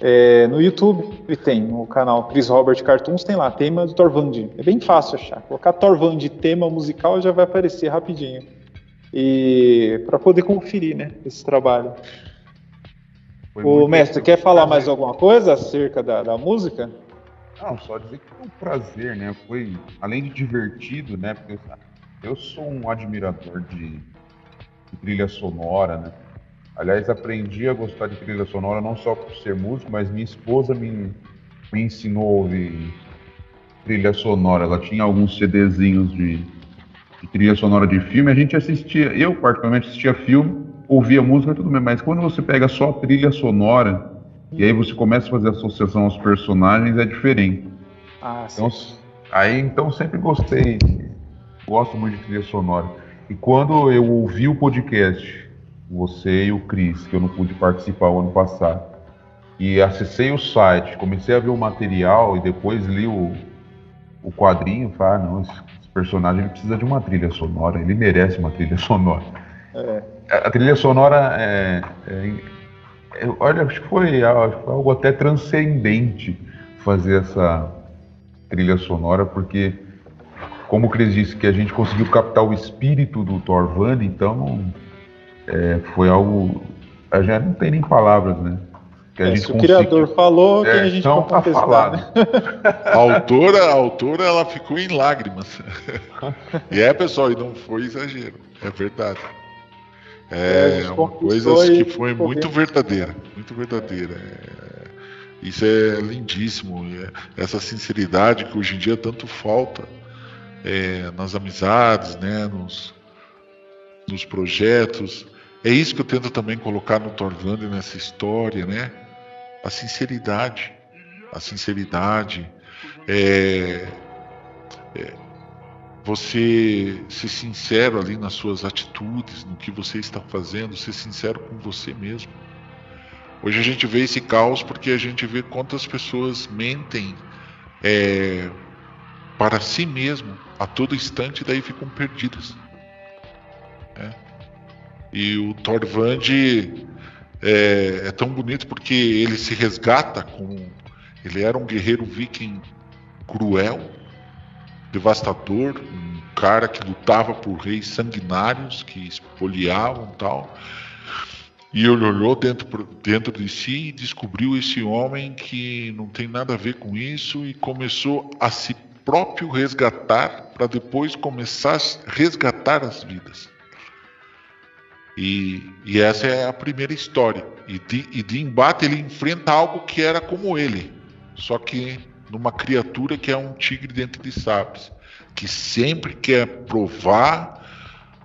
é, no YouTube tem, no canal Chris Robert Cartoons, tem lá, tema do Torvand. É bem fácil achar. Colocar Torvand tema musical já vai aparecer rapidinho. E para poder conferir, né, esse trabalho. Foi muito- mestre, quer falar mais alguma coisa acerca da, da música? Não, só dizer que foi um prazer, né? Foi, além de divertido, né? Porque eu sou um admirador de, de trilha sonora, né? Aliás, aprendi a gostar de trilha sonora não só por ser músico, mas minha esposa me, me ensinou a ouvir trilha sonora. Ela tinha alguns CDzinhos de, de trilha sonora de filme. A gente assistia, eu particularmente assistia filme, ouvia música tudo bem, mas quando você pega só a trilha sonora e aí você começa a fazer associação aos personagens, é diferente. Ah, sim. Então, aí então sempre gostei, gosto muito de trilha sonora. E quando eu ouvi o podcast, você e o Cris, que eu não pude participar o ano passado, e acessei o site, comecei a ver o material e depois li o, o quadrinho, falei, ah, não, esse personagem precisa de uma trilha sonora, ele merece uma trilha sonora. É. A, a trilha sonora é, é- é- olha, acho que foi foi algo até transcendente fazer essa trilha sonora, porque como o Cris disse que a gente conseguiu captar o espírito do Thorvand, então é, foi algo a gente não tem nem palavras, né? Que a É, gente se o conseguiu- criador falou, quem É, a gente vai tá contestar, falado. né? A autora, a autora, ela ficou em lágrimas. E é, pessoal, e não foi exagero. É verdade. É, É, gente uma coisa que foi muito verdadeira. Muito verdadeira. É, isso é lindíssimo. é- essa sinceridade que hoje em dia tanto falta é, nas amizades, né, nos, nos projetos. É isso que eu tento também colocar no Torvand nessa história, né? A sinceridade. A sinceridade. É, é, você ser sincero ali nas suas atitudes, no que você está fazendo, ser sincero com você mesmo. Hoje a gente vê esse caos porque a gente vê quantas pessoas mentem é, para si mesmo a todo instante e daí ficam perdidas. né? E o Thorvand é, é tão bonito porque ele se resgata como ele era um guerreiro viking cruel, devastador, um cara que lutava por reis sanguinários que espoliavam tal. E ele olhou dentro, dentro de si e descobriu esse homem que não tem nada a ver com isso e começou a si próprio resgatar para depois começar a resgatar as vidas. E, e essa é a primeira história. E de, e de embate ele enfrenta algo que era como ele, só que numa criatura que é um tigre dentro de sabres, que sempre quer provar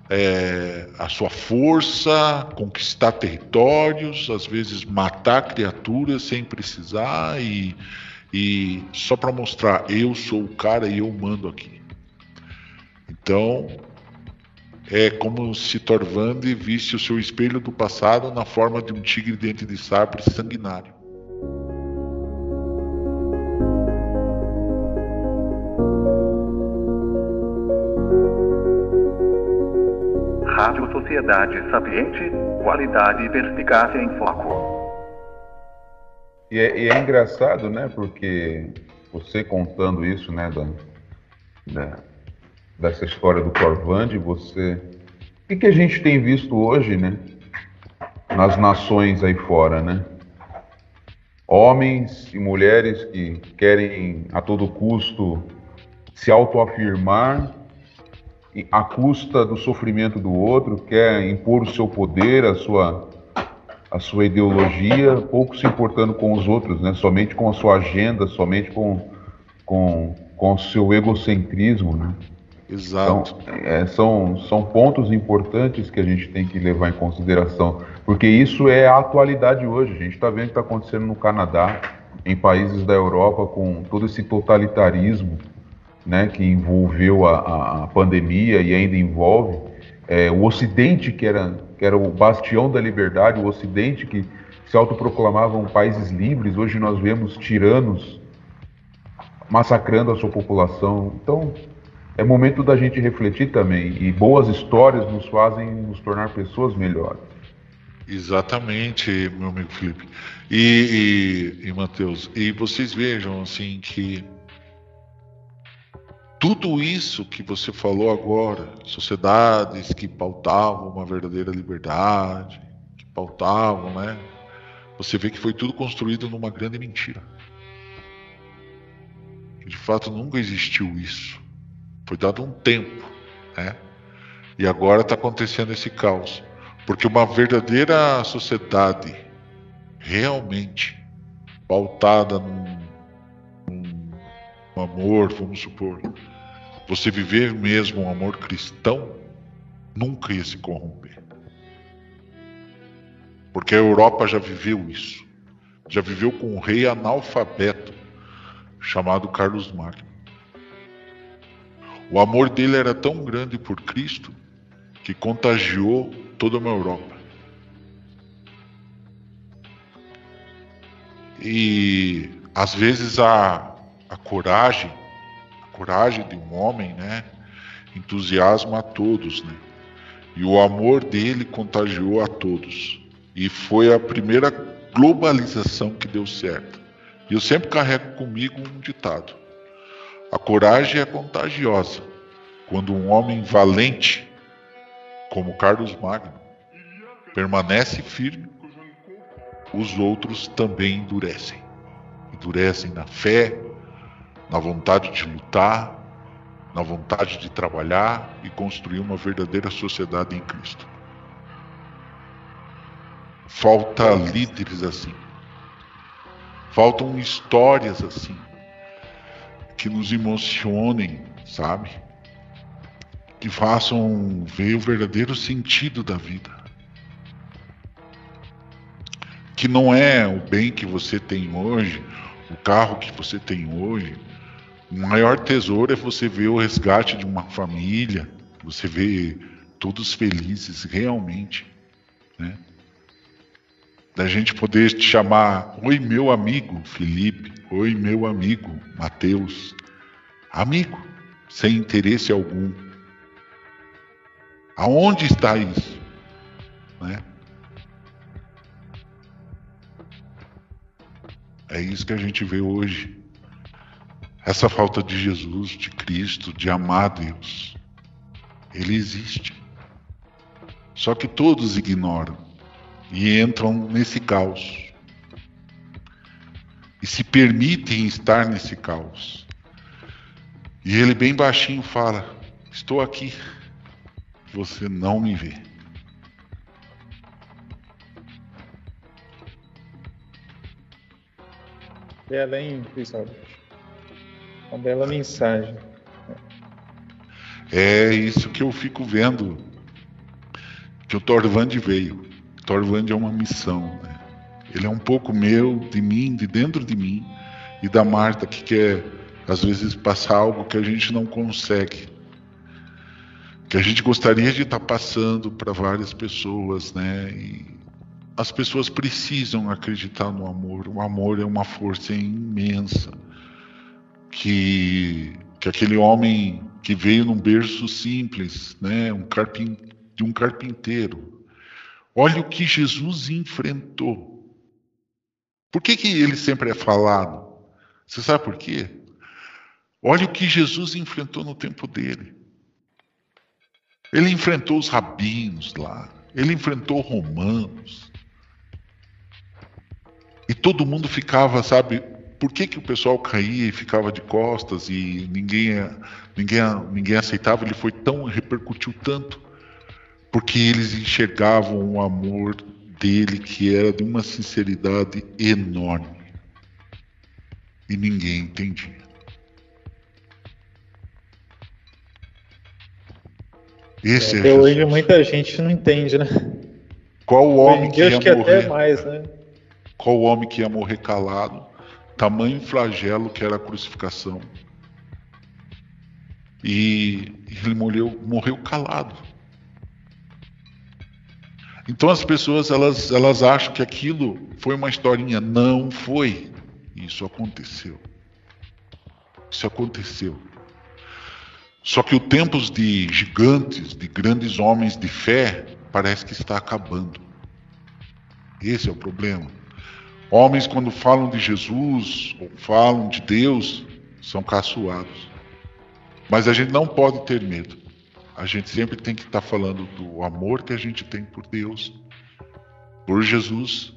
é, a sua força, conquistar territórios, às vezes matar criaturas sem precisar e, e só para mostrar eu sou o cara e eu mando aqui. Então é como se Torvand visse o seu espelho do passado na forma de um tigre dente de sabre sanguinário. Rádio Sociedade Sapiente, qualidade e perspicácia em foco. E é, e é engraçado, né? Porque você contando isso, né? Da, da- dessa história do Corvand, você. O que, que a gente tem visto hoje, né? Nas nações aí fora, né? Homens e mulheres que querem a todo custo se autoafirmar à custa do sofrimento do outro, quer impor o seu poder, a sua a sua ideologia, pouco se importando com os outros, né? Somente com a sua agenda, somente com com, com o seu egocentrismo, né? Exato. Então, é, são, são pontos importantes que a gente tem que levar em consideração, porque isso é a atualidade hoje. A gente está vendo o que está acontecendo no Canadá, em países da Europa, com todo esse totalitarismo né, que envolveu a, a pandemia e ainda envolve. É, o Ocidente, que era, que era o bastião da liberdade, o Ocidente que se autoproclamavam países livres, hoje nós vemos tiranos massacrando a sua população. Então, é momento da gente refletir também. E boas histórias nos fazem nos tornar pessoas melhores. Exatamente, meu amigo Felipe. E, e, e Matheus, e vocês vejam assim que tudo isso que você falou agora, sociedades que pautavam uma verdadeira liberdade, que pautavam, né? Você vê que foi tudo construído numa grande mentira. De fato, nunca existiu isso. Foi dado um tempo, né? E agora está acontecendo esse caos. Porque uma verdadeira sociedade realmente pautada num, num amor, vamos supor, você viver mesmo um amor cristão, nunca ia se corromper. Porque a Europa já viveu isso. Já viveu com um rei analfabeto chamado Carlos Magno. O amor dele era tão grande por Cristo que contagiou toda uma Europa. E às vezes a, a coragem, a coragem de um homem, né, entusiasma a todos, né? E o amor dele contagiou a todos. E foi a primeira globalização que deu certo. E eu sempre carrego comigo um ditado: a coragem é contagiosa. Quando um homem valente, como Carlos Magno, permanece firme, os outros também endurecem. Endurecem na fé, na vontade de lutar, na vontade de trabalhar e construir uma verdadeira sociedade em Cristo. Falta líderes assim. Faltam histórias assim que nos emocionem, sabe? Que façam ver o verdadeiro sentido da vida. Que não é o bem que você tem hoje, o carro que você tem hoje. O maior tesouro é você ver o resgate de uma família, você vê todos felizes realmente, né? Da gente poder te chamar, oi meu amigo Felipe, Oi, meu amigo Mateus. Amigo, sem interesse algum. Aonde está isso? Né? É isso que a gente vê hoje. Essa falta de Jesus, de Cristo, de amar Deus. Ele existe. Só que todos ignoram e entram nesse caos e se permitem estar nesse caos. E ele, bem baixinho, fala: Estou aqui, você não me vê. Bela, hein, pessoal? Uma bela mensagem. É isso que eu fico vendo que o Torvand veio. Torvand é uma missão, né? Ele é um pouco meu, de mim, de dentro de mim, e da Marta que quer, às vezes, passar algo que a gente não consegue. Que a gente gostaria de estar passando para várias pessoas, né? E as pessoas precisam acreditar no amor. O amor é uma força imensa. Que, que aquele homem que veio num berço simples, né? Um de um carpinteiro. Olha o que Jesus enfrentou por que, que ele sempre é falado? Você sabe por quê? Olha o que Jesus enfrentou no tempo dele. Ele enfrentou os rabinos lá, ele enfrentou romanos. E todo mundo ficava, sabe, por que, que o pessoal caía e ficava de costas e ninguém, ninguém, ninguém aceitava? Ele foi tão, repercutiu tanto, porque eles enxergavam o amor dele que era de uma sinceridade enorme. E ninguém entendia. Esse é, Até Jesus. hoje muita gente não entende, né? Qual o homem que ia que morrer? mais, né? Qual o homem que ia morrer calado? Tamanho flagelo que era a crucificação. E ele morreu, morreu calado. Então as pessoas elas, elas acham que aquilo foi uma historinha. Não foi. Isso aconteceu. Isso aconteceu. Só que o tempos de gigantes, de grandes homens de fé, parece que está acabando. Esse é o problema. Homens, quando falam de Jesus ou falam de Deus, são caçoados. Mas a gente não pode ter medo. A gente sempre tem que estar falando do amor que a gente tem por Deus, por Jesus.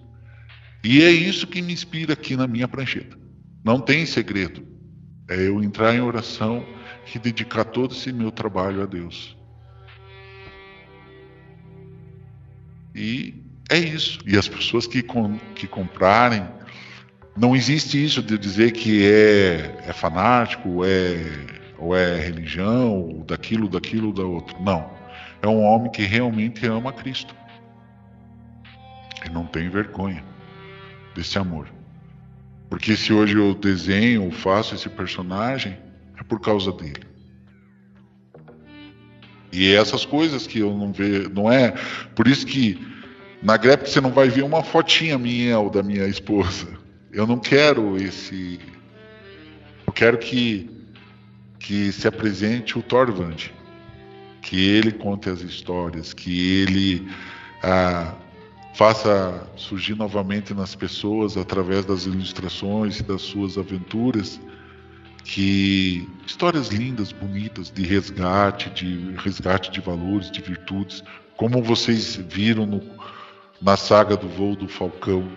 E é isso que me inspira aqui na minha prancheta. Não tem segredo. É eu entrar em oração e dedicar todo esse meu trabalho a Deus. E é isso. E as pessoas que, com, que comprarem, não existe isso de dizer que é, é fanático, é, ou é religião, ou daquilo, daquilo, da outro. Não. É um homem que realmente ama Cristo. E não tem vergonha desse amor. Porque se hoje eu desenho ou faço esse personagem, é por causa dele. E é essas coisas que eu não vejo, não é? Por isso que na Grep você não vai ver uma fotinha minha ou da minha esposa. Eu não quero esse. Eu quero que que se apresente o Torvand, que ele conte as histórias, que ele ah, faça surgir novamente nas pessoas através das ilustrações e das suas aventuras que histórias lindas, bonitas de resgate, de resgate de valores, de virtudes, como vocês viram no, na saga do voo do Falcão.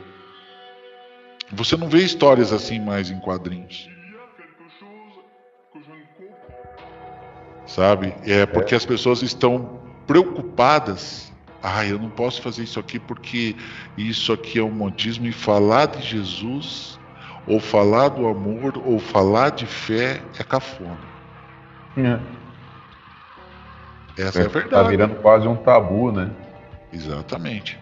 Você não vê histórias assim mais em quadrinhos. Sabe? É porque as pessoas estão preocupadas. Ah, eu não posso fazer isso aqui porque isso aqui é um modismo e falar de Jesus ou falar do amor, ou falar de fé é cafona. É. Essa é, a Tá verdade. virando quase um tabu, né? Exatamente.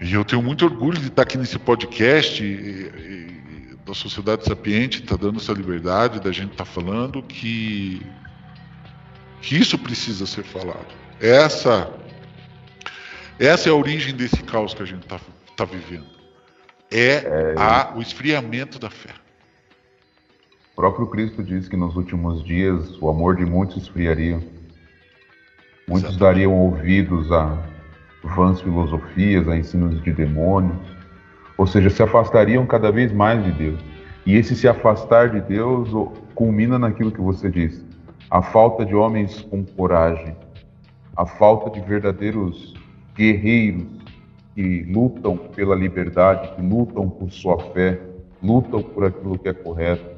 E eu tenho muito orgulho de estar aqui nesse podcast e, e, da Sociedade Sapiente, está dando essa liberdade da gente estar falando que, que isso precisa ser falado. Essa, essa é a origem desse caos que a gente está tá vivendo. É, a, o esfriamento da fé. O próprio Cristo disse que nos últimos dias o amor de muitos esfriaria. Muitos Exatamente. dariam ouvidos a vãs filosofias, a ensinos de demônios, ou seja, se afastariam cada vez mais de Deus. E esse se afastar de Deus culmina naquilo que você disse: a falta de homens com coragem, a falta de verdadeiros guerreiros que lutam pela liberdade, que lutam por sua fé, lutam por aquilo que é correto.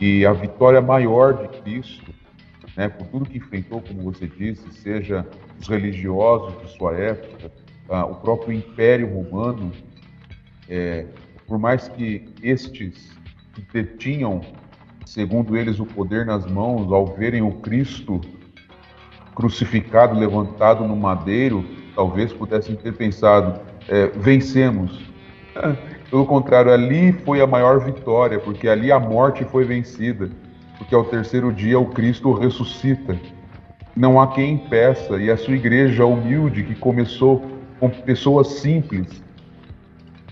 E a vitória maior de Cristo, né, por tudo que enfrentou, como você disse, seja os religiosos de sua época, ah, o próprio Império Romano, é, por mais que estes que detinham, segundo eles, o poder nas mãos, ao verem o Cristo crucificado, levantado no madeiro, talvez pudessem ter pensado: é, vencemos. Pelo contrário, ali foi a maior vitória, porque ali a morte foi vencida, porque ao terceiro dia o Cristo ressuscita. Não há quem impeça, e a sua igreja humilde, que começou com pessoas simples,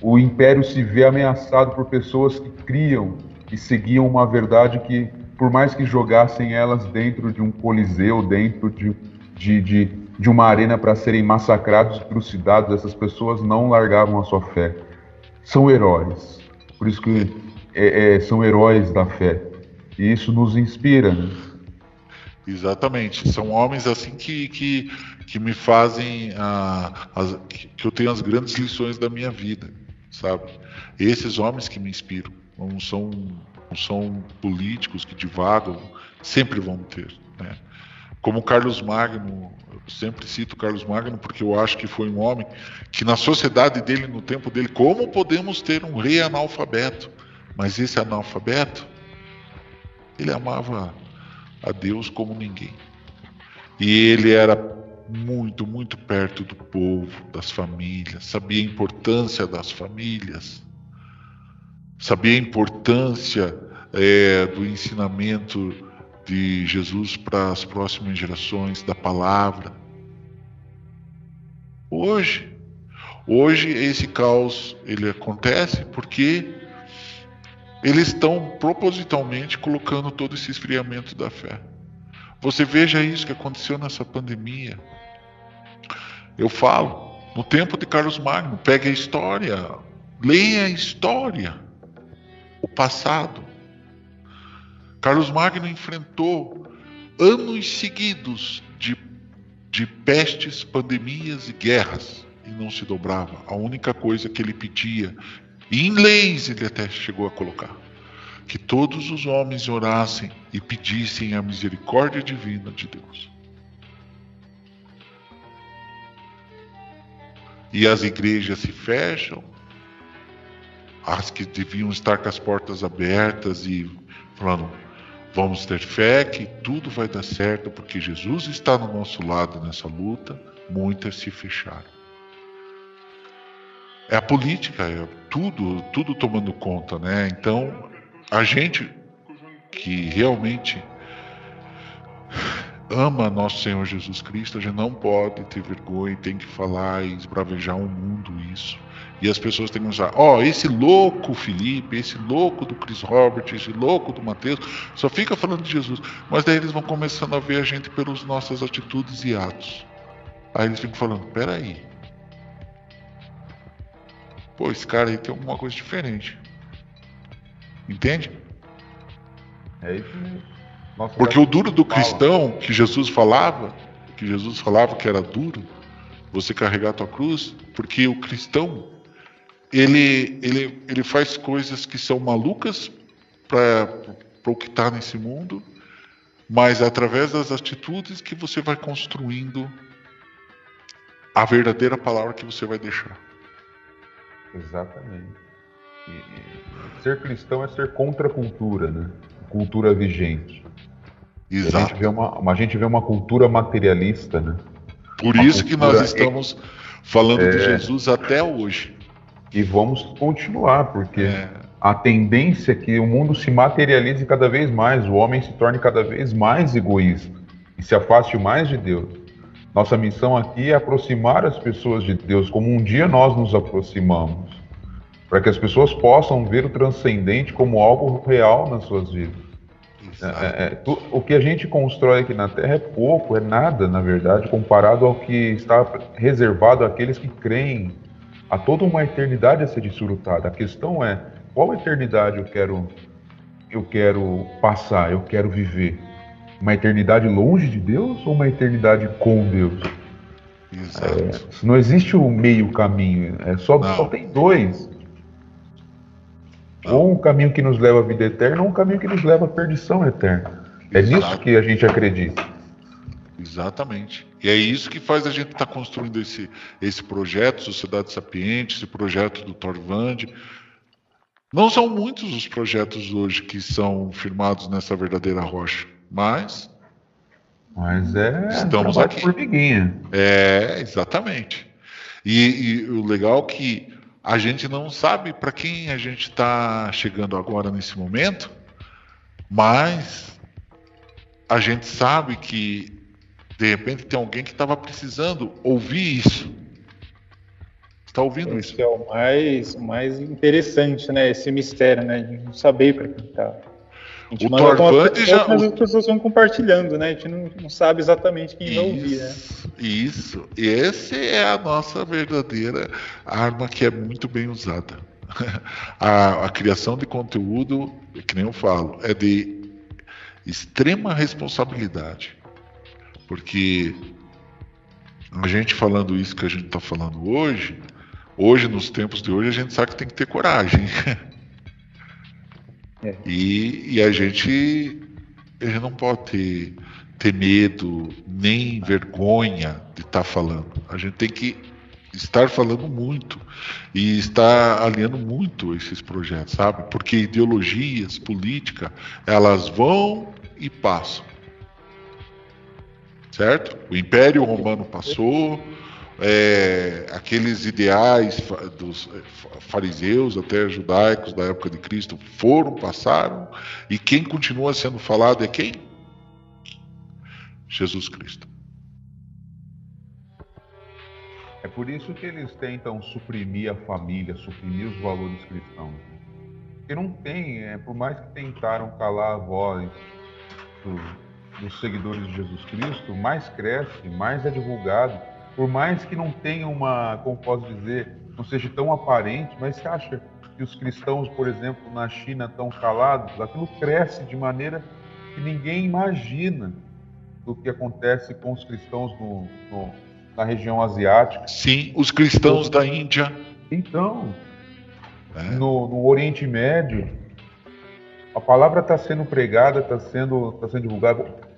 o império se vê ameaçado por pessoas que criam e seguiam uma verdade que, por mais que jogassem elas dentro de um coliseu, dentro de, de, de, de uma arena para serem massacrados trucidados, essas pessoas não largavam a sua fé. São heróis. Por isso que é, é, são heróis da fé. E isso nos inspira. Né? Exatamente. São homens assim que, que, que me fazem. ah, as- que que eu tenho as grandes lições da minha vida, sabe? Esses homens que me inspiram. Não são, não são políticos que divagam, sempre vão ter. Né? Como Carlos Magno, eu sempre cito Carlos Magno porque eu acho que foi um homem que na sociedade dele, no tempo dele, como podemos ter um rei analfabeto? Mas esse analfabeto, ele amava a Deus como ninguém. E ele era muito, muito perto do povo, das famílias, sabia a importância das famílias, sabia a importância é, do ensinamento de Jesus para as próximas gerações, da palavra. Hoje, hoje esse caos ele acontece porque eles estão propositalmente colocando todo esse esfriamento da fé. Você veja isso que aconteceu nessa pandemia. Eu falo, no tempo de Carlos Magno, pegue a história, leia a história, passado. Carlos Magno enfrentou anos seguidos de, de pestes, pandemias e guerras e não se dobrava. A única coisa que ele pedia, e em leis ele até chegou a colocar, que todos os homens orassem e pedissem a misericórdia divina de Deus. E as igrejas se fecham, as que deviam estar com as portas abertas e falando, vamos ter fé que tudo vai dar certo, porque Jesus está no nosso lado nessa luta, muitas se fecharam. É a política, é tudo, tudo tomando conta, né? Então, a gente que realmente ama nosso Senhor Jesus Cristo, a gente não pode ter vergonha, tem que falar e esbravejar o mundo isso. E as pessoas têm que usar, ó, oh, esse louco Felipe, esse louco do Chris Robert, esse louco do Mateus, só fica falando de Jesus. Mas daí eles vão começando a ver a gente pelas nossas atitudes e atos. Aí eles ficam falando, peraí. Pô, esse cara aí tem alguma coisa diferente. Entende? É isso mesmo. Nossa, Porque o duro do cristão que Jesus falava, que Jesus falava que era duro, você carregar a tua cruz, porque o cristão ele, ele, ele faz coisas que são malucas para o que está nesse mundo, mas através das atitudes que você vai construindo a verdadeira palavra que você vai deixar. Exatamente. E, ser cristão é ser contra a cultura, né? Cultura vigente. Exato. A gente, vê uma, a gente vê uma cultura materialista, né? Por uma isso que nós estamos falando é... de Jesus até hoje. E vamos continuar, porque é. a tendência é que o mundo se materialize cada vez mais, o homem se torne cada vez mais egoísta e se afaste mais de Deus. Nossa missão aqui é aproximar as pessoas de Deus, como um dia nós nos aproximamos, para que as pessoas possam ver o transcendente como algo real nas suas vidas. É, é, é, tu, o que a gente constrói aqui na Terra é pouco, é nada, na verdade, comparado ao que está reservado àqueles que creem. Há toda uma eternidade a ser desfrutada. A questão é qual eternidade eu quero, eu quero passar, eu quero viver. Uma eternidade longe de Deus ou uma eternidade com Deus? Exato. É, não existe o meio caminho, é só, só tem dois. Ou um caminho que nos leva à vida eterna, ou um caminho que nos leva à perdição eterna. É Exato. nisso que a gente acredita. Exatamente. E é isso que faz a gente estar tá construindo esse, esse projeto, Sociedade Sapiente, esse projeto do Torvand. Não são muitos os projetos hoje que são firmados nessa verdadeira rocha, mas. Mas é. Estamos aqui. Formiguinha. É, exatamente. E, e o legal é que a gente não sabe para quem a gente está chegando agora nesse momento, mas a gente sabe que de repente tem alguém que estava precisando ouvir isso. Está ouvindo Esse isso? é o mais, mais interessante, né? Esse mistério, né? De não saber para quem está. O Torvand já. Mas as pessoas vão compartilhando, né? A gente não, não sabe exatamente quem isso, vai ouvir, né? Isso. Essa é a nossa verdadeira arma que é muito bem usada. A, a criação de conteúdo, que nem eu falo, é de extrema responsabilidade. Porque a gente falando isso que a gente está falando hoje, hoje, nos tempos de hoje, a gente sabe que tem que ter coragem. É. E, e, a gente, a gente não pode ter, ter medo, nem vergonha de estar tá falando. A gente tem que estar falando muito e estar aliando muito esses projetos, sabe? Porque ideologias, política, elas vão e passam. Certo? O Império Romano passou, é, aqueles ideais dos fariseus, até judaicos da época de Cristo, foram, passaram, e quem continua sendo falado é quem? Jesus Cristo. É por isso que eles tentam suprimir a família, suprimir os valores cristãos. Porque não tem, é, por mais que tentaram calar a voz do, dos seguidores de Jesus Cristo, mais cresce, mais é divulgado. Por mais que não tenha uma, como posso dizer, não seja tão aparente, mas você acha que os cristãos, por exemplo, na China estão calados? Aquilo cresce de maneira que ninguém imagina do que acontece com os cristãos no, no na região asiática. Sim, os cristãos da Índia. Então, é. no, no, Oriente Médio, a palavra está sendo pregada, está sendo, tá sendo divulgada.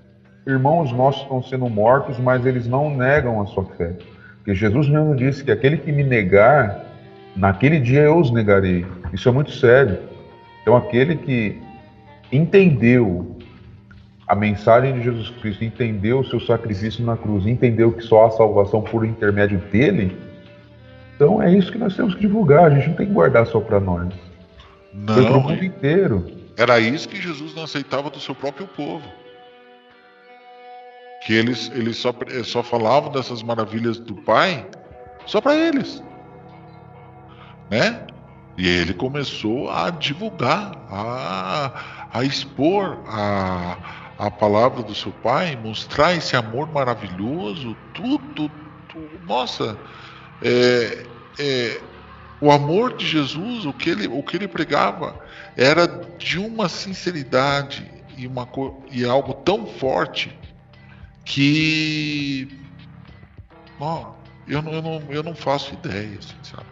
Irmãos nossos estão sendo mortos, mas eles não negam a sua fé. Porque Jesus mesmo disse que aquele que me negar, naquele dia eu os negarei. Isso é muito sério. Então, aquele que entendeu a mensagem de Jesus Cristo, entendeu o seu sacrifício na cruz, entendeu que só há salvação por intermédio dele, então é isso que nós temos que divulgar. A gente não tem que guardar só para nós. Não. Foi para o mundo inteiro. Era isso que Jesus não aceitava do seu próprio povo. Que eles, eles só, só falavam dessas maravilhas do Pai só para eles. Né? E ele começou a divulgar, a, a expor, a, a palavra do seu pai, mostrar esse amor maravilhoso, tudo, tudo nossa, é, é, o amor de Jesus, o que ele, o que ele pregava, era de uma sinceridade e, uma, e algo tão forte que ó, eu, não, eu, não, eu não faço ideia, assim, sabe?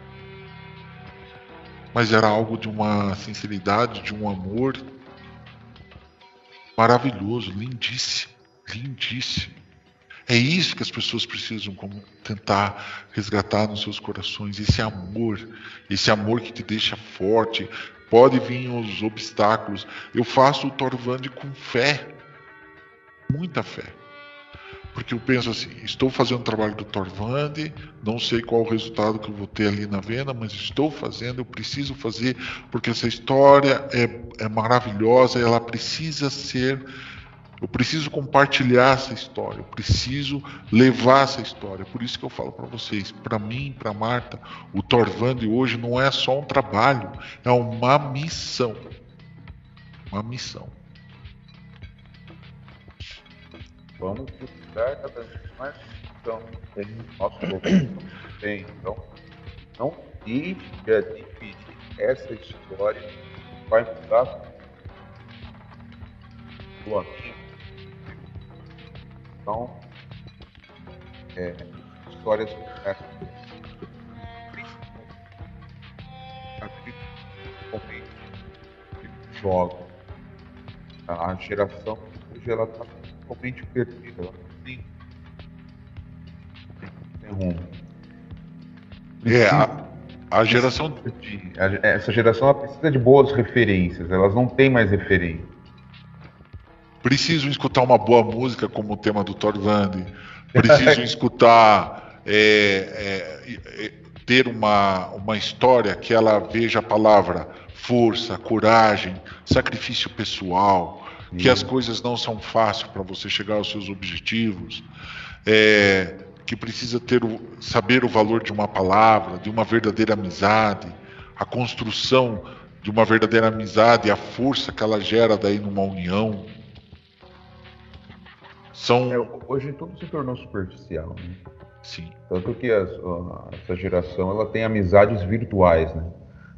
Mas era algo de uma sinceridade, de um amor maravilhoso, lindíssimo, lindíssimo. É isso que as pessoas precisam tentar resgatar nos seus corações, esse amor, esse amor que te deixa forte. Pode vir os obstáculos. Eu faço o Torvande com fé, muita fé. Porque eu penso assim, estou fazendo o trabalho do Torvande, não sei qual o resultado que eu vou ter ali na venda, mas estou fazendo, eu preciso fazer, porque essa história é, é maravilhosa, ela precisa ser. Eu preciso compartilhar essa história, eu preciso levar essa história. Por isso que eu falo para vocês, para mim, para Marta, o Torvande hoje não é só um trabalho, é uma missão. Uma missão. Vamos cada vez mais então tem nosso governo tem. Então, não deixe de adquirir essa história vai mudar o amigo. Então, é, histórias jogos. A geração hoje ela está totalmente perdida. É, a, a geração. Essa geração ela precisa de boas referências, elas não têm mais referência. Precisam escutar uma boa música como o tema do Thor Vande. Precisam escutar. É, é, é, ter uma, uma história que ela veja a palavra força, coragem, sacrifício pessoal, que as coisas não são fáceis para você chegar aos seus objetivos, é, que precisa ter o, saber o valor de uma palavra, de uma verdadeira amizade, a construção de uma verdadeira amizade, a força que ela gera daí numa união. São... É, hoje tudo se tornou superficial, né? Sim. Tanto que as, essa geração ela tem amizades virtuais, né?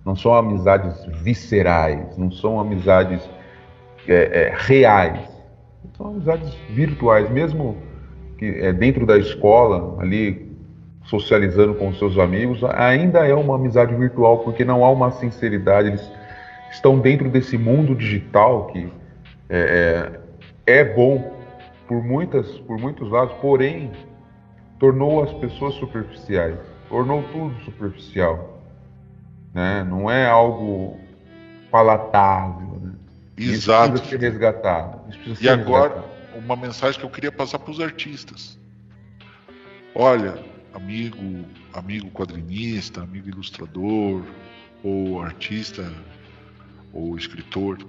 Não são amizades viscerais, não são amizades é, é, reais. São amizades virtuais, mesmo que é, dentro da escola, ali socializando com os seus amigos, ainda é uma amizade virtual, porque não há uma sinceridade. Eles estão dentro desse mundo digital que é, é, é bom por, muitas, por muitos lados, porém tornou as pessoas superficiais, tornou tudo superficial. Né? Não é algo palatável. Né? Exato. Isso precisa ser resgatado. Precisa ser e agora, resgatado. Uma mensagem que eu queria passar para os artistas. Olha, amigo, amigo quadrinista, amigo ilustrador, ou artista, ou escritor.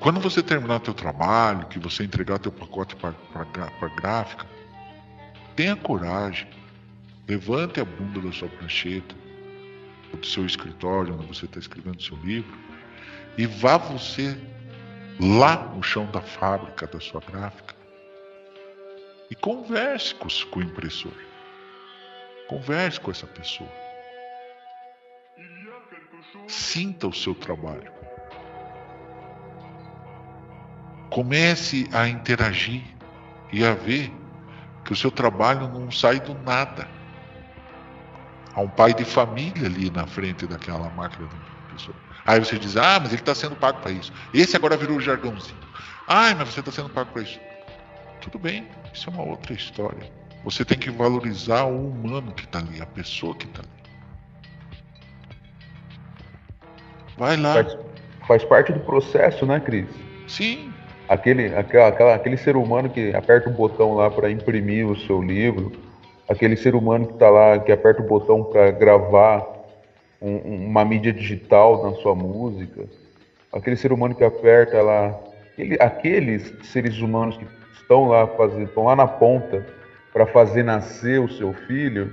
Quando você terminar teu trabalho, que você entregar teu pacote para gráfica, tenha coragem, levante a bunda da sua prancheta, do seu escritório, onde você está escrevendo seu livro, e vá você lá no chão da fábrica da sua gráfica e converse com, com o impressor. Converse com essa pessoa. Sinta o seu trabalho. Comece a interagir e a ver que o seu trabalho não sai do nada. Há um pai de família ali na frente daquela máquina da pessoa. Aí você diz, ah, mas ele está sendo pago para isso. Esse agora virou jargãozinho. Ah, mas você está sendo pago para isso. Tudo bem, isso é uma outra história. Você tem que valorizar o humano que está ali, a pessoa que está ali. Vai lá. Faz, faz, parte do processo, né, Cris? Sim. Aquele, aquela, aquele ser humano que aperta o botão lá para imprimir o seu livro, aquele ser humano que está lá, que aperta o botão para gravar um, uma mídia digital na sua música, aquele ser humano que aperta lá, aquele, aqueles seres humanos que estão lá fazendo, estão lá na ponta para fazer nascer o seu filho,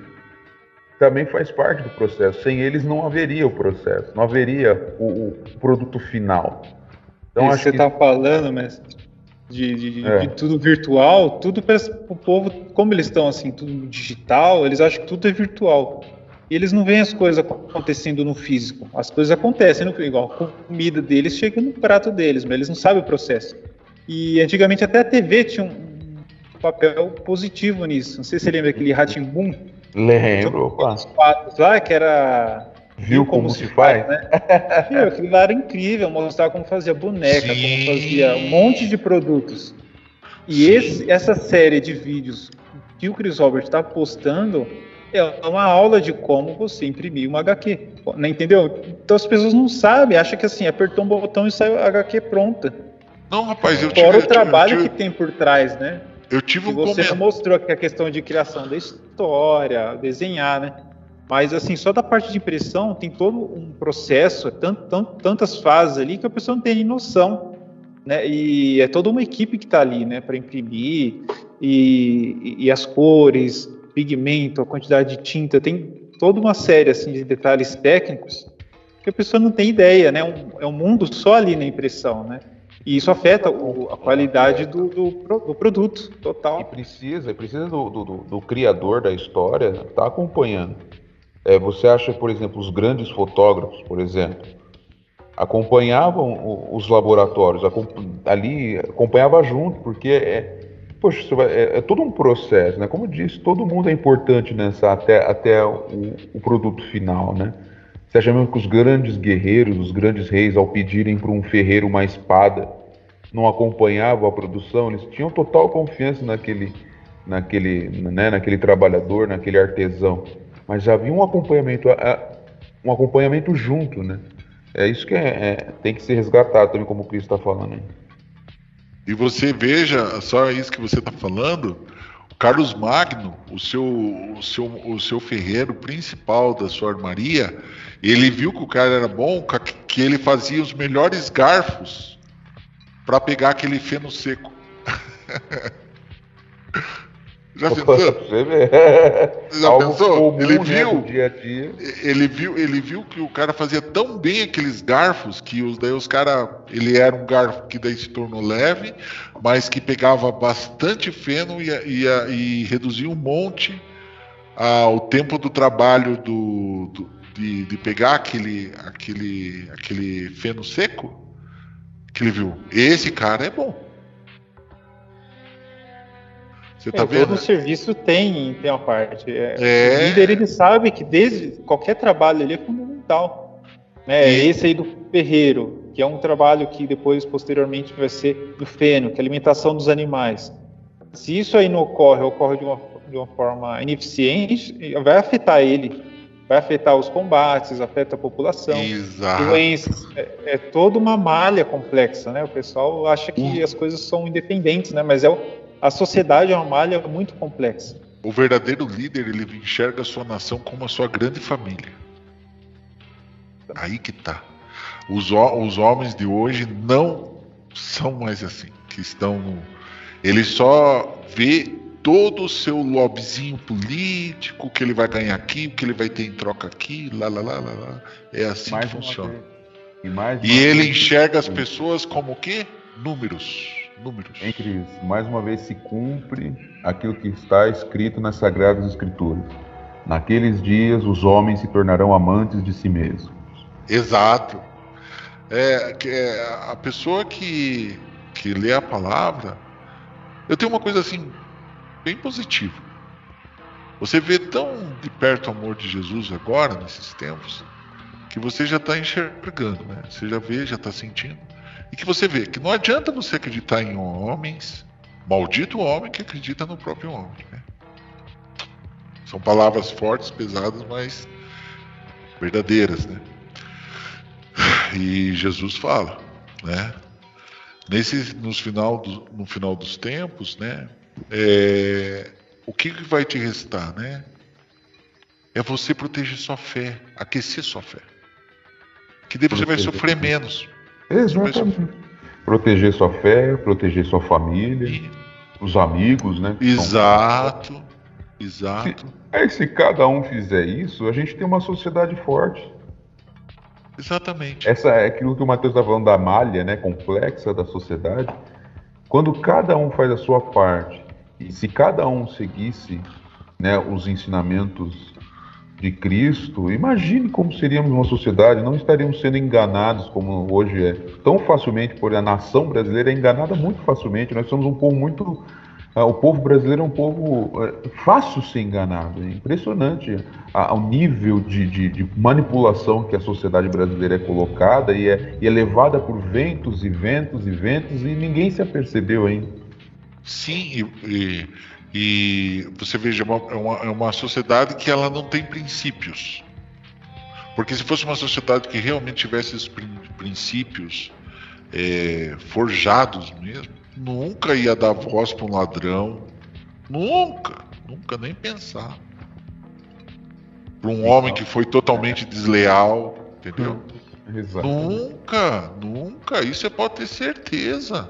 também faz parte do processo. Sem eles não haveria o processo, não haveria o, o produto final. Então, Isso acho você está que... falando, mestre, de, de, é. de, tudo virtual, tudo para o povo, como eles estão assim, tudo digital, eles acham que tudo é virtual. E eles não veem as coisas acontecendo no físico. As coisas acontecem no igual a comida deles chega no prato deles, mas eles não sabem o processo. E antigamente até a TV tinha um papel positivo nisso. Não sei se você lembra aquele Ratimbum. Lembro, lá que era Viu como, como se faz, faz né? Viu, aquilo lá era incrível, mostrar como fazia boneca, Sim. como fazia um monte de produtos. E esse, essa série de vídeos que o Chris Robert está postando é uma aula de como você imprimir uma HQ. Né, entendeu? Então as pessoas não sabem, acham que assim, apertou um botão e sai a HQ pronta. Não, rapaz, eu tive. Fora o trabalho tive, que tem por trás, né? Eu tive um Você coment... mostrou que a questão de criação da história, desenhar, né? Mas assim, só da parte de impressão tem todo um processo, tant, tant, tantas fases ali que a pessoa não tem noção. Né? E é toda uma equipe que está ali, né, para imprimir e, e, as cores, pigmento, a quantidade de tinta, tem toda uma série assim de detalhes técnicos que a pessoa não tem ideia, né? Um, é um mundo só ali na impressão, né? E isso afeta o, a qualidade do, do, do, produto total. E precisa, precisa do, do, do criador da história estar tá acompanhando. É, você acha, por exemplo, os grandes fotógrafos, por exemplo, acompanhavam os laboratórios, ali acompanhava junto, porque é, poxa, é, é, todo um processo, né? Como eu disse, todo mundo é importante nessa até, até o, o produto final, né? Você acha mesmo que os grandes guerreiros, os grandes reis, ao pedirem para um ferreiro uma espada, não acompanhavam a produção? Eles tinham total confiança naquele, naquele, né, naquele trabalhador, naquele artesão. Mas havia um acompanhamento, um acompanhamento junto, né? É isso que é, é tem que ser resgatado também, como o Cristo está falando aí. E você veja, só isso que você está falando, o Carlos Magno, o seu, o, seu, o seu ferreiro principal da sua armaria, ele viu que o cara era bom, que ele fazia os melhores garfos para pegar aquele feno seco. Já pensou? Você ver. Já Algo pensou? Ele viu, dia a dia. ele viu, ele viu que o cara fazia tão bem aqueles garfos que os daí os cara, ele era um garfo que daí se tornou leve, mas que pegava bastante feno e, e, e reduzia um monte ah, o tempo do trabalho do, do de, de, pegar aquele, aquele, aquele feno seco que ele viu. Esse cara é bom. Você tá é, vendo? Todo serviço tem, tem uma parte. É, é... O líder ele sabe que desde qualquer trabalho ele é fundamental. Né? E... Esse aí do ferreiro, que é um trabalho que depois, posteriormente, vai ser do feno, que é a alimentação dos animais. Se isso aí não ocorre, ocorre de uma, de uma forma ineficiente, vai afetar ele. vai afetar os combates, afeta a população, Exato. doenças. É, é toda uma malha complexa, né? O pessoal acha que Uhum. as coisas são independentes, né? Mas é o- a sociedade é uma malha muito complexa. O verdadeiro líder, ele enxerga a sua nação como a sua grande família. Aí que tá. Os, os homens de hoje não são mais assim, que estão no... Ele só vê todo o seu lobbyzinho político, que ele vai ganhar aqui, o que ele vai ter em troca aqui, lá, lá, lá, lá, lá. É assim Mais que funciona. E, mais E ele vez- enxerga as pessoas como o quê? Números. Números. Hein, Cris? Mais uma vez se cumpre aquilo que está escrito nas Sagradas Escrituras. Naqueles dias os homens se tornarão amantes de si mesmos. Exato. É, que é, a pessoa que, que lê a palavra, eu tenho uma coisa assim, bem positiva. Você vê tão de perto o amor de Jesus agora, nesses tempos, que você já está enxergando, né? Você já vê, já está sentindo. E que você vê que não adianta você acreditar em homens, maldito homem que acredita no próprio homem, né? São palavras fortes, pesadas, mas verdadeiras, né? E Jesus fala, né? Nesse, nos final do, no final dos tempos, né? é, o que, que vai te restar, né? É você proteger sua fé, aquecer sua fé. Que daí você vai sofrer menos. Exatamente. Proteger sua fé, proteger sua família, E- os amigos, né? que são- exato, exato, Aí, se cada um fizer isso, a gente tem uma sociedade forte. exatamente. Essa é aquilo que o Matheus está falando da malha, né, complexa da sociedade. Quando cada um faz a sua parte e se cada um seguisse, né, os ensinamentos de Cristo, imagine como seríamos uma sociedade. Não estaríamos sendo enganados como hoje é tão facilmente, por a nação brasileira é enganada muito facilmente. Nós somos um povo muito ah, o povo brasileiro é um povo é, fácil ser enganado. É impressionante a- o nível de, de- de manipulação que a sociedade brasileira é colocada e é, e é levada por ventos e ventos e ventos e ninguém se apercebeu ainda. Sim, e, e- e você veja, é uma, é uma, é uma sociedade que ela não tem princípios. Porque se fosse uma sociedade que realmente tivesse esses prin- princípios é, forjados mesmo, nunca ia dar voz para um ladrão. Nunca, nunca nem pensar. Para um homem que foi totalmente desleal, entendeu? Exato. Nunca, nunca. Isso você pode ter certeza.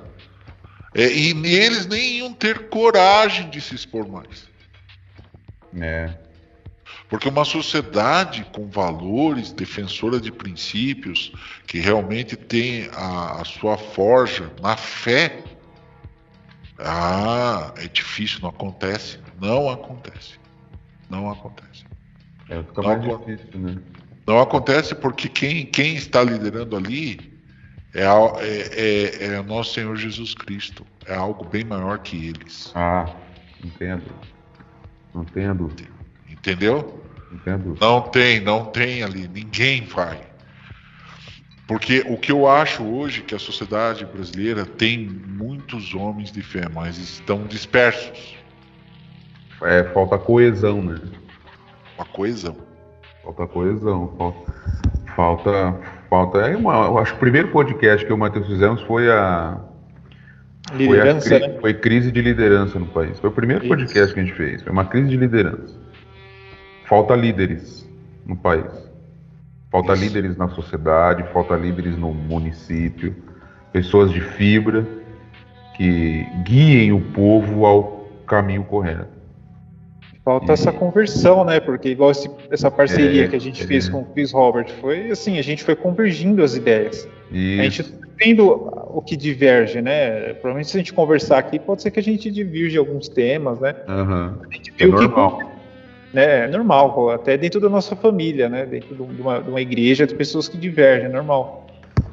É, e eles nem iam ter coragem de se expor mais. É, Porque uma sociedade com valores, defensora de princípios, que realmente tem a, a sua forja na fé, ah, é difícil, não acontece. Não acontece. Não acontece. é, fica Não, mais difícil, né? Não acontece porque quem, quem está liderando ali é, é, é, é o nosso Senhor Jesus Cristo. É algo bem maior que eles. Ah, entendo. Dúvida. Entendeu? Dúvida. Não tem, não tem ali. Ninguém vai. Porque o que eu acho hoje que a sociedade brasileira tem muitos homens de fé, mas estão dispersos. É, falta coesão, né? Uma coesão. Falta coesão, falta. Falta. Falta é uma, eu acho que o primeiro podcast que eu e o Matheus fizemos foi a. Foi, a Liderança, né? foi crise de liderança no país. Foi o primeiro Isso. podcast que a gente fez. Foi uma crise de liderança. Falta líderes no país. Falta Isso. líderes na sociedade, falta líderes no município, pessoas de fibra que guiem o povo ao caminho correto. Falta essa conversão, né? Porque igual esse- essa parceria É, que a gente é. fez com o Chris Robert, foi assim, a gente foi convergindo as ideias. E A gente tá vendo o que diverge, né? Provavelmente se a gente conversar aqui, pode ser que a gente divirja alguns temas, né? Aham. A gente é viu que normal. né, é normal, até dentro da nossa família, né? Dentro de uma, de uma igreja, de pessoas que divergem, é normal.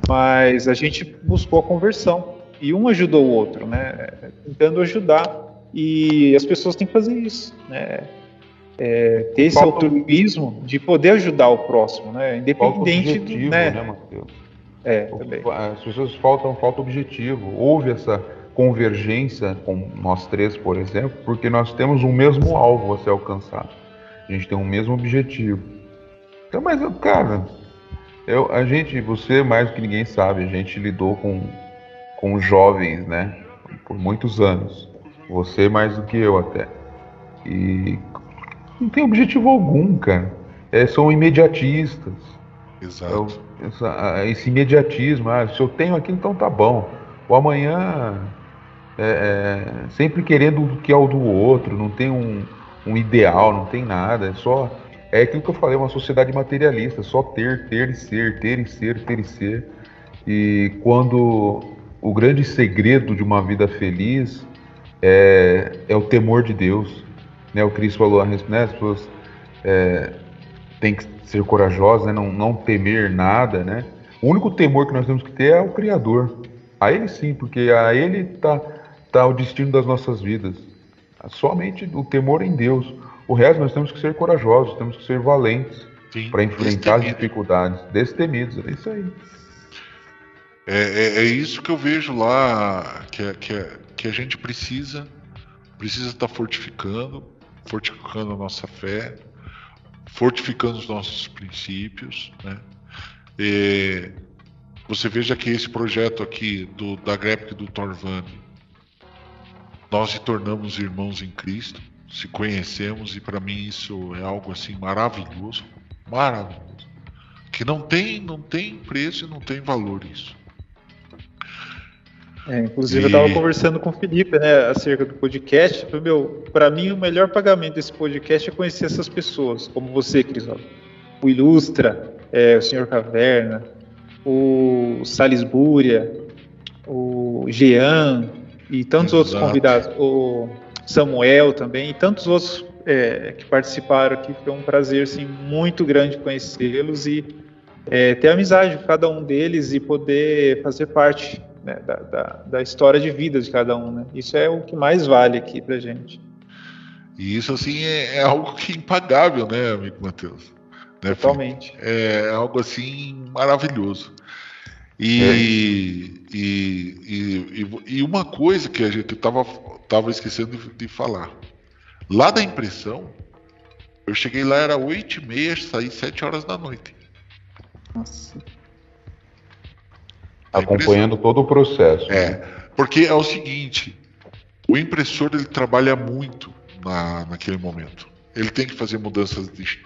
Mas a gente buscou a conversão e um ajudou o outro, né? Tentando ajudar. E as pessoas têm que fazer isso, né? É, ter esse Falta- altruísmo de poder ajudar o próximo, né? Independente do, objetivo, né? né, Matheus? É, também. As pessoas faltam falta objetivo. Houve essa convergência com nós três, por exemplo, porque nós temos um mesmo alvo a ser alcançado. A gente tem um mesmo objetivo. Então, mas, cara, eu, a gente, você mais do que ninguém sabe, a gente lidou com, com jovens, né? Por muitos anos. Você mais do que eu até. E não tem objetivo algum, cara. É, são imediatistas. Exato. É essa, esse imediatismo, ah, se eu tenho aqui, então tá bom. O amanhã é, é, sempre querendo o que é o do outro, não tem um, um ideal, não tem nada, é só. É aquilo que eu falei, uma sociedade materialista, só ter, ter e ser, ter e ser, ter e ser. E quando o grande segredo de uma vida feliz é, é o temor de Deus. Né? O Cristo falou, né, as pessoas é, têm que ser corajosas, né? não, não temer nada. Né? O único temor que nós temos que ter é o Criador. A Ele sim, porque a Ele está tá o destino das nossas vidas. Somente o temor em Deus. O resto nós temos que ser corajosos, temos que ser valentes para enfrentar as dificuldades, destemidos. É isso aí. É, é, é, isso que eu vejo lá que, que, que a gente precisa precisa estar tá fortificando, fortificando a nossa fé, fortificando os nossos princípios, né? E você veja que esse projeto aqui do, da Grepic do Torvani, nós se tornamos irmãos em Cristo, se conhecemos e para mim isso é algo assim maravilhoso, maravilhoso, que não tem não tem preço e não tem valor isso. É, inclusive, e... eu estava conversando com o Felipe, né, acerca do podcast. Meu, para mim, o melhor pagamento desse podcast é conhecer essas pessoas, como você, Crisóstomo. O Ilustra, é, o Senhor Caverna, o Salisbúria, o Jean e tantos Exato. outros convidados, o Samuel também, e tantos outros é, que participaram aqui. Foi um prazer, assim, muito grande conhecê-los e é, ter amizade com cada um deles e poder fazer parte né, da, da, da, história de vida de cada um. Né? Isso é o que mais vale aqui para gente. E isso, assim, é, é, algo que é impagável, né, amigo Matheus? Né, Totalmente. É algo, assim, maravilhoso. E, é. e, e, e, uma coisa que a gente estava tava esquecendo de, de, falar. Lá da impressão, eu cheguei lá, era 8 e meia, saí 7 horas da noite. Nossa acompanhando todo o processo. É, porque é o seguinte, o impressor ele trabalha muito na, naquele momento. Ele tem que fazer mudanças de,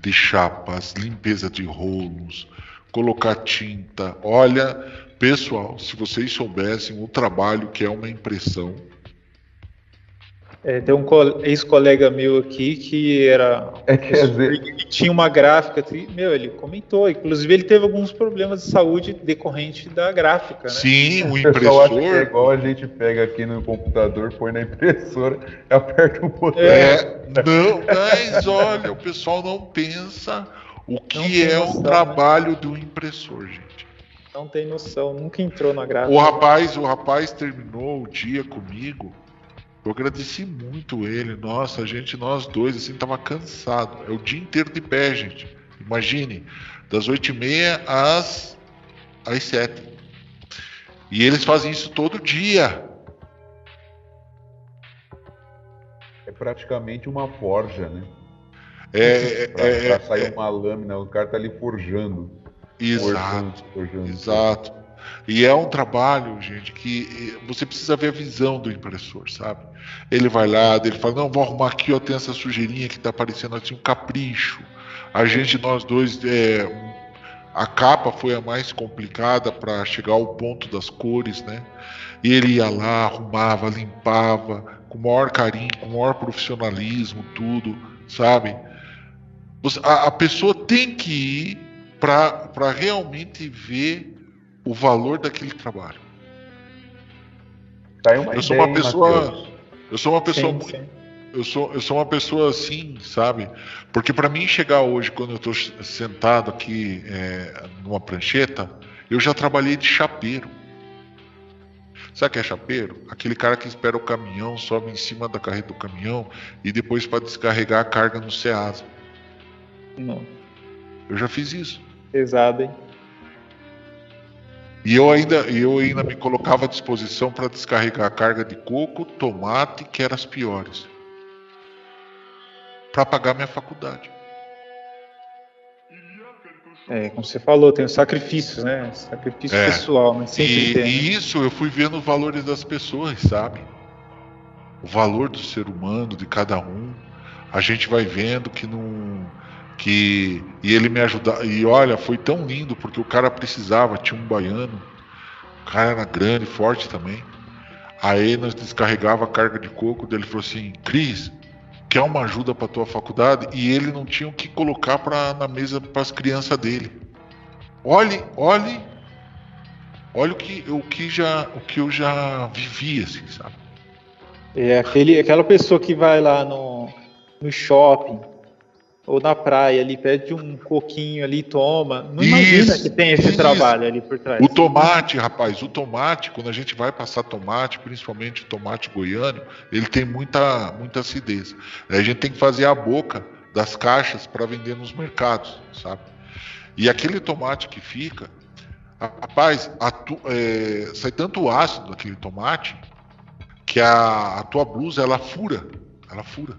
de chapas, limpeza de rolos, colocar tinta. Olha, pessoal, se vocês soubessem o trabalho que é uma impressão, é, tem um ex-colega meu aqui que era. É, quer dizer... tinha uma gráfica. Meu, ele comentou. Inclusive, ele teve alguns problemas de saúde decorrente da gráfica. Né? Sim, o impressor. O é igual a gente pega aqui no computador, põe na impressora, aperta o botão. É, não, mas olha, o pessoal não pensa o que é o né? trabalho do impressor, gente. Não tem noção, nunca entrou na gráfica. O rapaz, o rapaz terminou o dia comigo eu agradeci muito ele. Nossa, a gente, nós dois, assim, tava cansado. É o dia inteiro de pé, gente. Imagine, das oito e meia às, às sete. E eles fazem isso todo dia. É praticamente uma forja, né? É, pra, é, pra sair é, uma lâmina, o cara tá ali forjando. Exato. Forjando, forjando. Exato. E é um trabalho, gente, que você precisa ver a visão do impressor, sabe? Ele vai lá, ele fala, não, vou arrumar aqui, ó, tem essa sujeirinha que tá parecendo assim um capricho. A gente, nós dois, é, a capa foi a mais complicada para chegar ao ponto das cores, né? E ele ia lá, arrumava, limpava, com o maior carinho, com o maior profissionalismo, tudo, sabe? A, a pessoa tem que ir para realmente ver o valor daquele trabalho. Tá eu sou uma pessoa, eu sou uma pessoa sim, muito, sim. eu sou, eu sou uma pessoa assim, sabe? Porque para mim chegar hoje, quando eu estou sentado aqui é, numa prancheta, eu já trabalhei de chapeiro. Sabe o que é chapeiro? Aquele cara que espera o caminhão, sobe em cima da carreta do caminhão e depois para descarregar a carga no Ceasa. Não. Eu já fiz isso. Pesado, hein? E eu ainda, eu ainda me colocava à disposição para descarregar a carga de coco, tomate, que eram as piores, para pagar minha faculdade. É, como você falou, tem os sacrifícios, né? Sacrifício É. pessoal, mas sempre E, tem. e isso eu fui vendo os valores das pessoas, sabe? O valor do ser humano, de cada um. A gente vai vendo que não. Que. E ele me ajudar. E olha, foi tão lindo, porque o cara precisava, tinha um baiano. O cara era grande, forte também. Aí nós descarregava a carga de coco, daí ele falou assim, Cris, quer uma ajuda para tua faculdade? E ele não tinha o que colocar pra, na mesa para as crianças dele. Olhe, olhe Olha o que, o que, já, o que eu já vivi, assim, sabe? É aquele, aquela pessoa que vai lá no, no shopping ou na praia ali, pede um coquinho ali e toma. Não imagina Isso, que tem esse isso. trabalho ali por trás. O tomate, rapaz, o tomate, quando a gente vai passar tomate, principalmente o tomate goiano, ele tem muita, muita acidez. A gente tem que fazer a boca das caixas para vender nos mercados, sabe? E aquele tomate que fica, rapaz, tu- é, sai tanto ácido daquele tomate que a, a tua blusa ela fura, ela fura.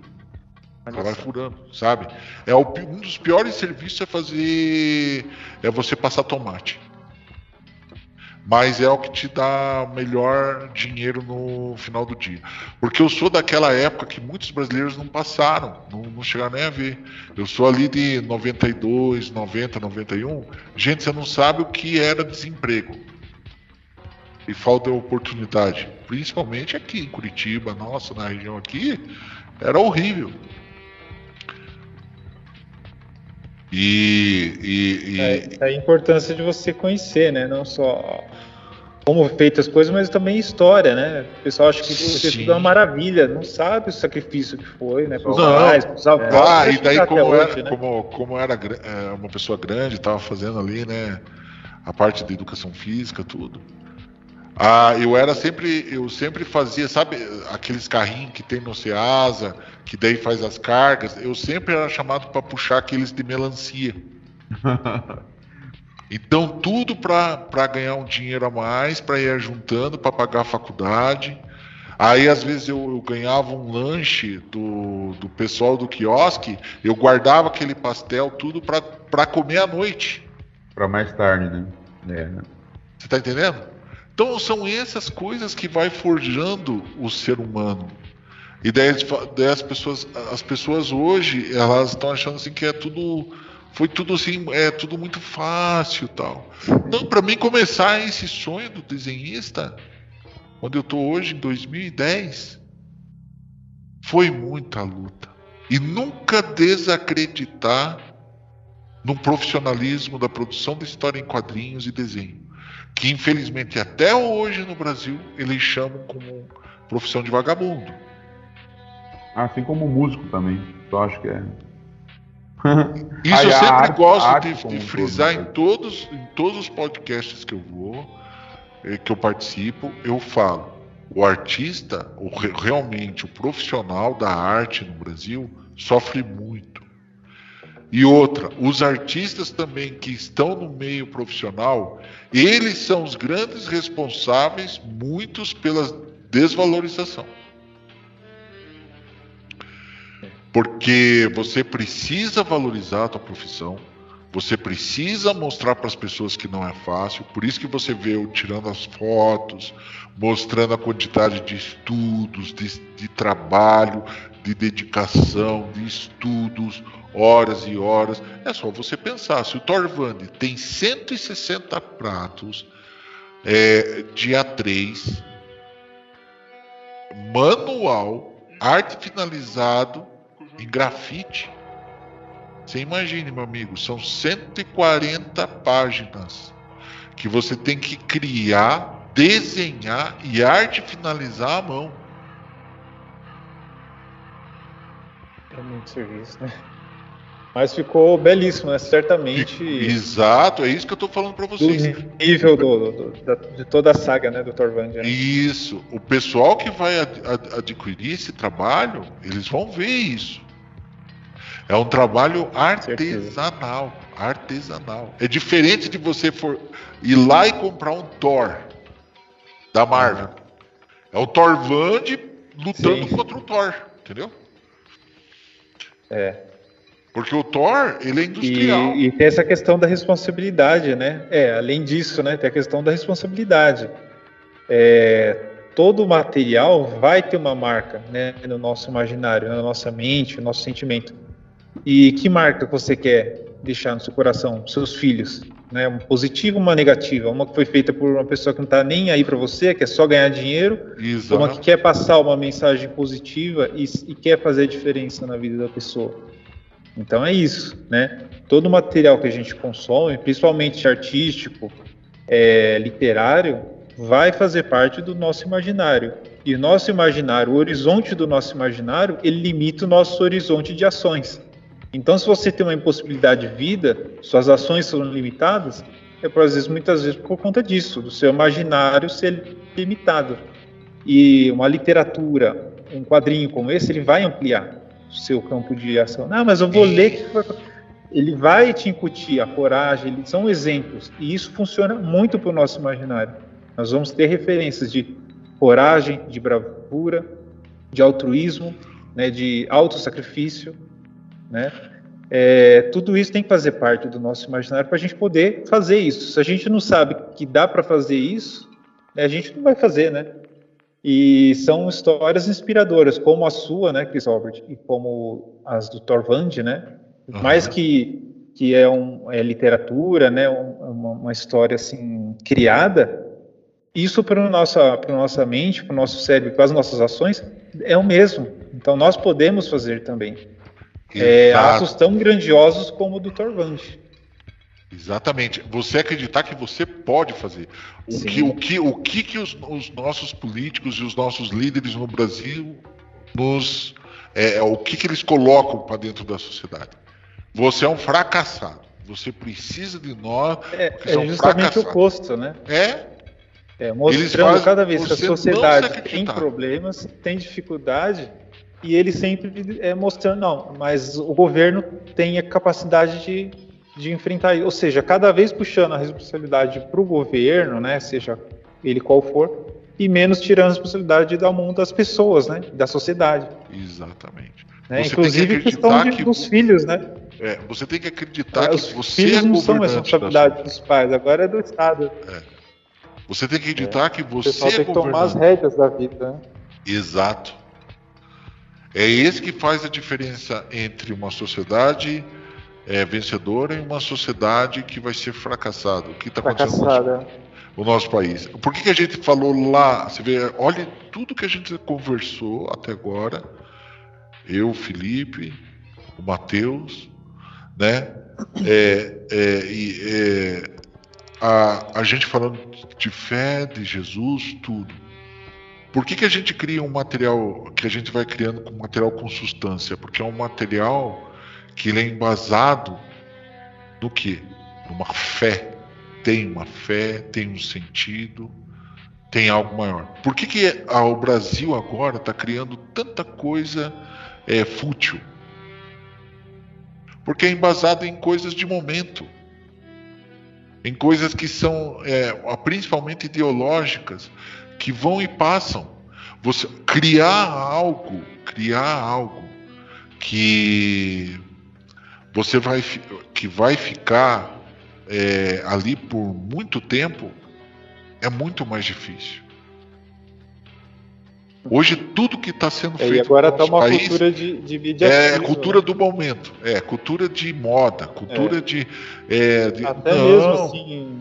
Ela vai furando, sabe? É o um dos piores serviços é fazer. É você passar tomate. Mas é o que te dá melhor dinheiro no final do dia. Porque eu sou daquela época que muitos brasileiros não passaram, não, não chegaram nem a ver. Eu sou ali de 92, 90, 91. Gente, você não sabe o que era desemprego. E falta oportunidade. Principalmente aqui em Curitiba, nossa, na região aqui, era horrível. E, e- e- É, é a importância de você conhecer, né? Não só como feitas as coisas, mas também história, né? O pessoal acha que você tudo é uma maravilha, não sabe o sacrifício que foi, né? Pros Não. pais, pros avós. Ah, pra e daí como era, hoje, né? como, como era é, uma pessoa grande, estava fazendo ali, né, a parte de educação física, tudo. Ah, eu era sempre, eu sempre fazia, sabe, aqueles carrinhos que tem no Ceasa, que daí faz as cargas. Eu sempre era chamado para puxar aqueles de melancia. Então tudo para ganhar um dinheiro a mais, para ir juntando, para pagar a faculdade. Aí às vezes eu, eu ganhava um lanche do, do pessoal do quiosque, eu guardava aquele pastel tudo para comer à noite. Pra mais tarde, né? É. Você tá entendendo? Então são essas coisas que vai forjando o ser humano. E daí, daí as pessoas, as pessoas hoje, elas estão achando assim que é tudo, foi tudo assim, é tudo muito fácil, tal. Não, para mim começar esse sonho do desenhista, onde eu tô hoje em 2010, foi muita luta. E nunca desacreditar no profissionalismo da produção de história em quadrinhos e desenho que infelizmente até hoje no Brasil eles chamam como profissão de vagabundo. Assim como músico também. Eu acho que é. Isso e eu sempre arte- gosto arte de, de um todo, frisar né? em todos, em todos os podcasts que eu vou, eh, que eu participo, eu falo. O artista, o, re- realmente o profissional da arte no Brasil, sofre muito. E outra, os artistas também que estão no meio profissional, eles são os grandes responsáveis, muitos pela desvalorização. Porque você precisa valorizar a tua profissão, você precisa mostrar para as pessoas que não é fácil, por isso que você vê eu tirando as fotos, mostrando a quantidade de estudos, de, de trabalho, de dedicação, de estudos, horas e horas. É só você pensar, se o Torvandi tem 160 pratos é, de A3, manual, arte finalizado em grafite. Você imagine, meu amigo, são 140 páginas que você tem que criar, desenhar e arte finalizar à mão. É muito serviço, né? Mas ficou belíssimo, né? Certamente Exato, é isso que eu estou falando para do vocês. nível do, do- da- de toda a saga, né, do Torvand. Né? Isso. O pessoal que vai ad- ad- adquirir esse trabalho, eles vão ver isso. É um trabalho artesanal. Artesanal. É diferente de você for ir lá e comprar um Thor da Marvel. É o Thor Vand lutando Sim. contra o Thor, entendeu? É. Porque o Thor, ele é industrial. E, e, tem essa questão da responsabilidade, né? É, além disso, né, tem a questão da responsabilidade. É, todo material vai ter uma marca, né, no nosso imaginário, na nossa mente, no nosso sentimento. E que marca você quer deixar no seu coração, seus filhos? Né, uma positiva, uma negativa, uma que foi feita por uma pessoa que não está nem aí para você, que é só ganhar dinheiro, Exato. uma que quer passar uma mensagem positiva e, e quer fazer a diferença na vida da pessoa. Então é isso, né? Todo material que a gente consome, principalmente artístico, é, literário, vai fazer parte do nosso imaginário. E o nosso imaginário, o horizonte do nosso imaginário, ele limita o nosso horizonte de ações. Então, se você tem uma impossibilidade de vida, suas ações são limitadas, é por, vezes, muitas vezes por conta disso, do seu imaginário ser limitado. E uma literatura, um quadrinho como esse, ele vai ampliar seu campo de ação. Ah, mas eu vou ler. Ele vai te incutir a coragem, são exemplos. E isso funciona muito para o nosso imaginário. Nós vamos ter referências de coragem, de bravura, de altruísmo, né, de autossacrifício. Né? É, tudo isso tem que fazer parte do nosso imaginário para a gente poder fazer isso. Se a gente não sabe que dá para fazer isso, né, a gente não vai fazer, né? E são histórias inspiradoras, como a sua, né, Chris Robert, e como as do Thorvand, né? Uhum. Mais que que é, um, é literatura, né, uma, uma história assim criada, isso para nossa para nossa mente, para o nosso cérebro, para as nossas ações é o mesmo. Então nós podemos fazer também. É, atos tão grandiosos como o do Thorvand. Exatamente. Você acreditar que você pode fazer. O que, o que, o que, que os, os, nossos políticos e os nossos líderes no Brasil nos. É, é o que, que eles colocam para dentro da sociedade? Você é um fracassado. Você precisa de nós. É, é justamente o oposto, né? É. É, mostrando cada vez que a sociedade tem problemas, tem dificuldade, e ele sempre é mostrando, não, mas o governo tem a capacidade de de enfrentar. Ou seja, cada vez puxando a responsabilidade para o governo, né, seja ele qual for, e menos tirando a responsabilidade da mão das pessoas, né, da sociedade. Exatamente. Né, inclusive questão de, que, dos filhos, né? É, você tem que acreditar é, que você filhos é não são responsabilidade dos pais, agora é do Estado. É. Você tem que acreditar é. que você o pessoal é tem que tomar as rédeas da vida. Né? Exato. É esse que faz a diferença entre uma sociedade é, vencedora em uma sociedade que vai ser fracassada. O que está acontecendo no nosso, no nosso, país? Por que, que a gente falou lá? Você vê, olha tudo que a gente conversou até agora. Eu, Felipe, o Matheus, né? É, é, e, é, a, a gente falando de fé, de Jesus, tudo. Por que, que a gente cria um material que a gente vai criando com material com substância? Porque é um material que ele é embasado no que? Numa fé. Tem uma fé, tem um sentido, tem algo maior. Por que, que o Brasil agora está criando tanta coisa é, fútil? Porque é embasado em coisas de momento, em coisas que são é, principalmente ideológicas, que vão e passam. Você criar algo, criar algo que você vai que vai ficar é, ali por muito tempo é muito mais difícil. Hoje tudo que está sendo feito é, e agora está uma país cultura de, de mídia é cultura né? do momento, é cultura de moda, cultura é. de, é, de, até não, mesmo assim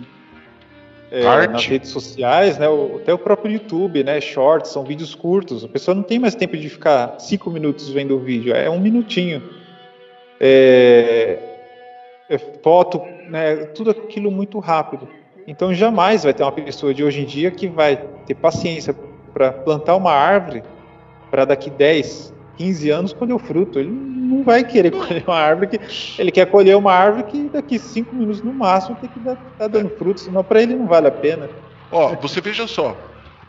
é, nas redes sociais, né, até o próprio YouTube, né, shorts, são vídeos curtos. A pessoa não tem mais tempo de ficar cinco minutos vendo o vídeo, é um minutinho é, é foto, né, tudo aquilo muito rápido. Então jamais vai ter uma pessoa de hoje em dia que vai ter paciência para plantar uma árvore para daqui 10, 15 anos colher o fruto. Ele não vai querer colher uma árvore que ele quer colher uma árvore que daqui 5 minutos no máximo tem que estar tá dando fruto, senão para ele não vale a pena. Ó, você veja só,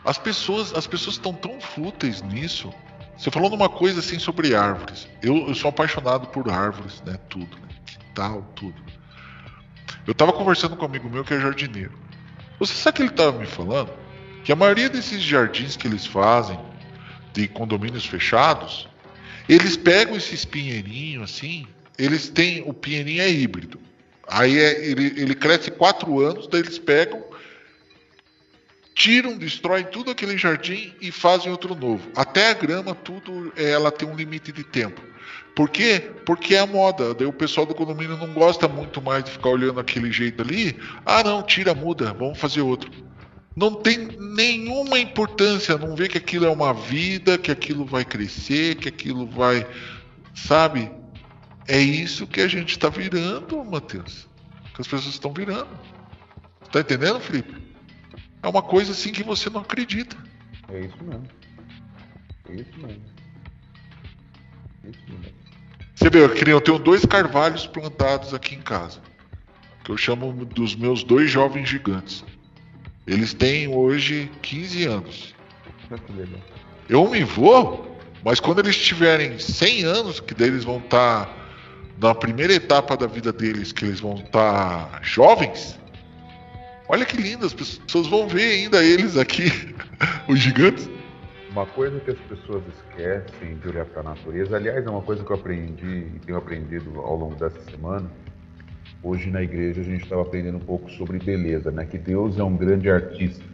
as pessoas, as pessoas estão tão fúteis nisso você falou numa coisa assim sobre árvores. Eu, eu sou apaixonado por árvores, né? Tudo, né? Tal, tudo. Eu estava conversando com um amigo meu que é jardineiro. Você sabe que ele estava me falando? Que a maioria desses jardins que eles fazem, de condomínios fechados, eles pegam esse espinheirinho assim, eles têm o Pinheirinho é híbrido. Aí é, ele, ele cresce quatro anos, daí eles pegam, tiram, destroem tudo aquele jardim e fazem outro novo. Até a grama, tudo, ela tem um limite de tempo. Por quê? Porque é a moda. Daí o pessoal do condomínio não gosta muito mais de ficar olhando aquele jeito ali. Ah, não, tira, muda, vamos fazer outro. Não tem nenhuma importância, não vê que aquilo é uma vida, que aquilo vai crescer, que aquilo vai. Sabe? É isso que a gente está virando, Matheus. Que as pessoas estão virando. Tá entendendo, Felipe? É uma coisa assim que você não acredita. É isso mesmo. É isso mesmo. É isso mesmo. Você vê, eu tenho dois carvalhos plantados aqui em casa. Que eu chamo dos meus dois jovens gigantes. Eles têm hoje 15 anos. Eu me vou, mas quando eles tiverem 100 anos, que deles vão estar tá na primeira etapa da vida deles, que eles vão estar tá jovens, olha que lindo, as pessoas vão ver ainda eles aqui, os gigantes. Uma coisa que as pessoas esquecem de olhar para a natureza, aliás, é uma coisa que eu aprendi e tenho aprendido ao longo dessa semana. Hoje na igreja a gente estava aprendendo um pouco sobre beleza, né? Que Deus é um grande artista,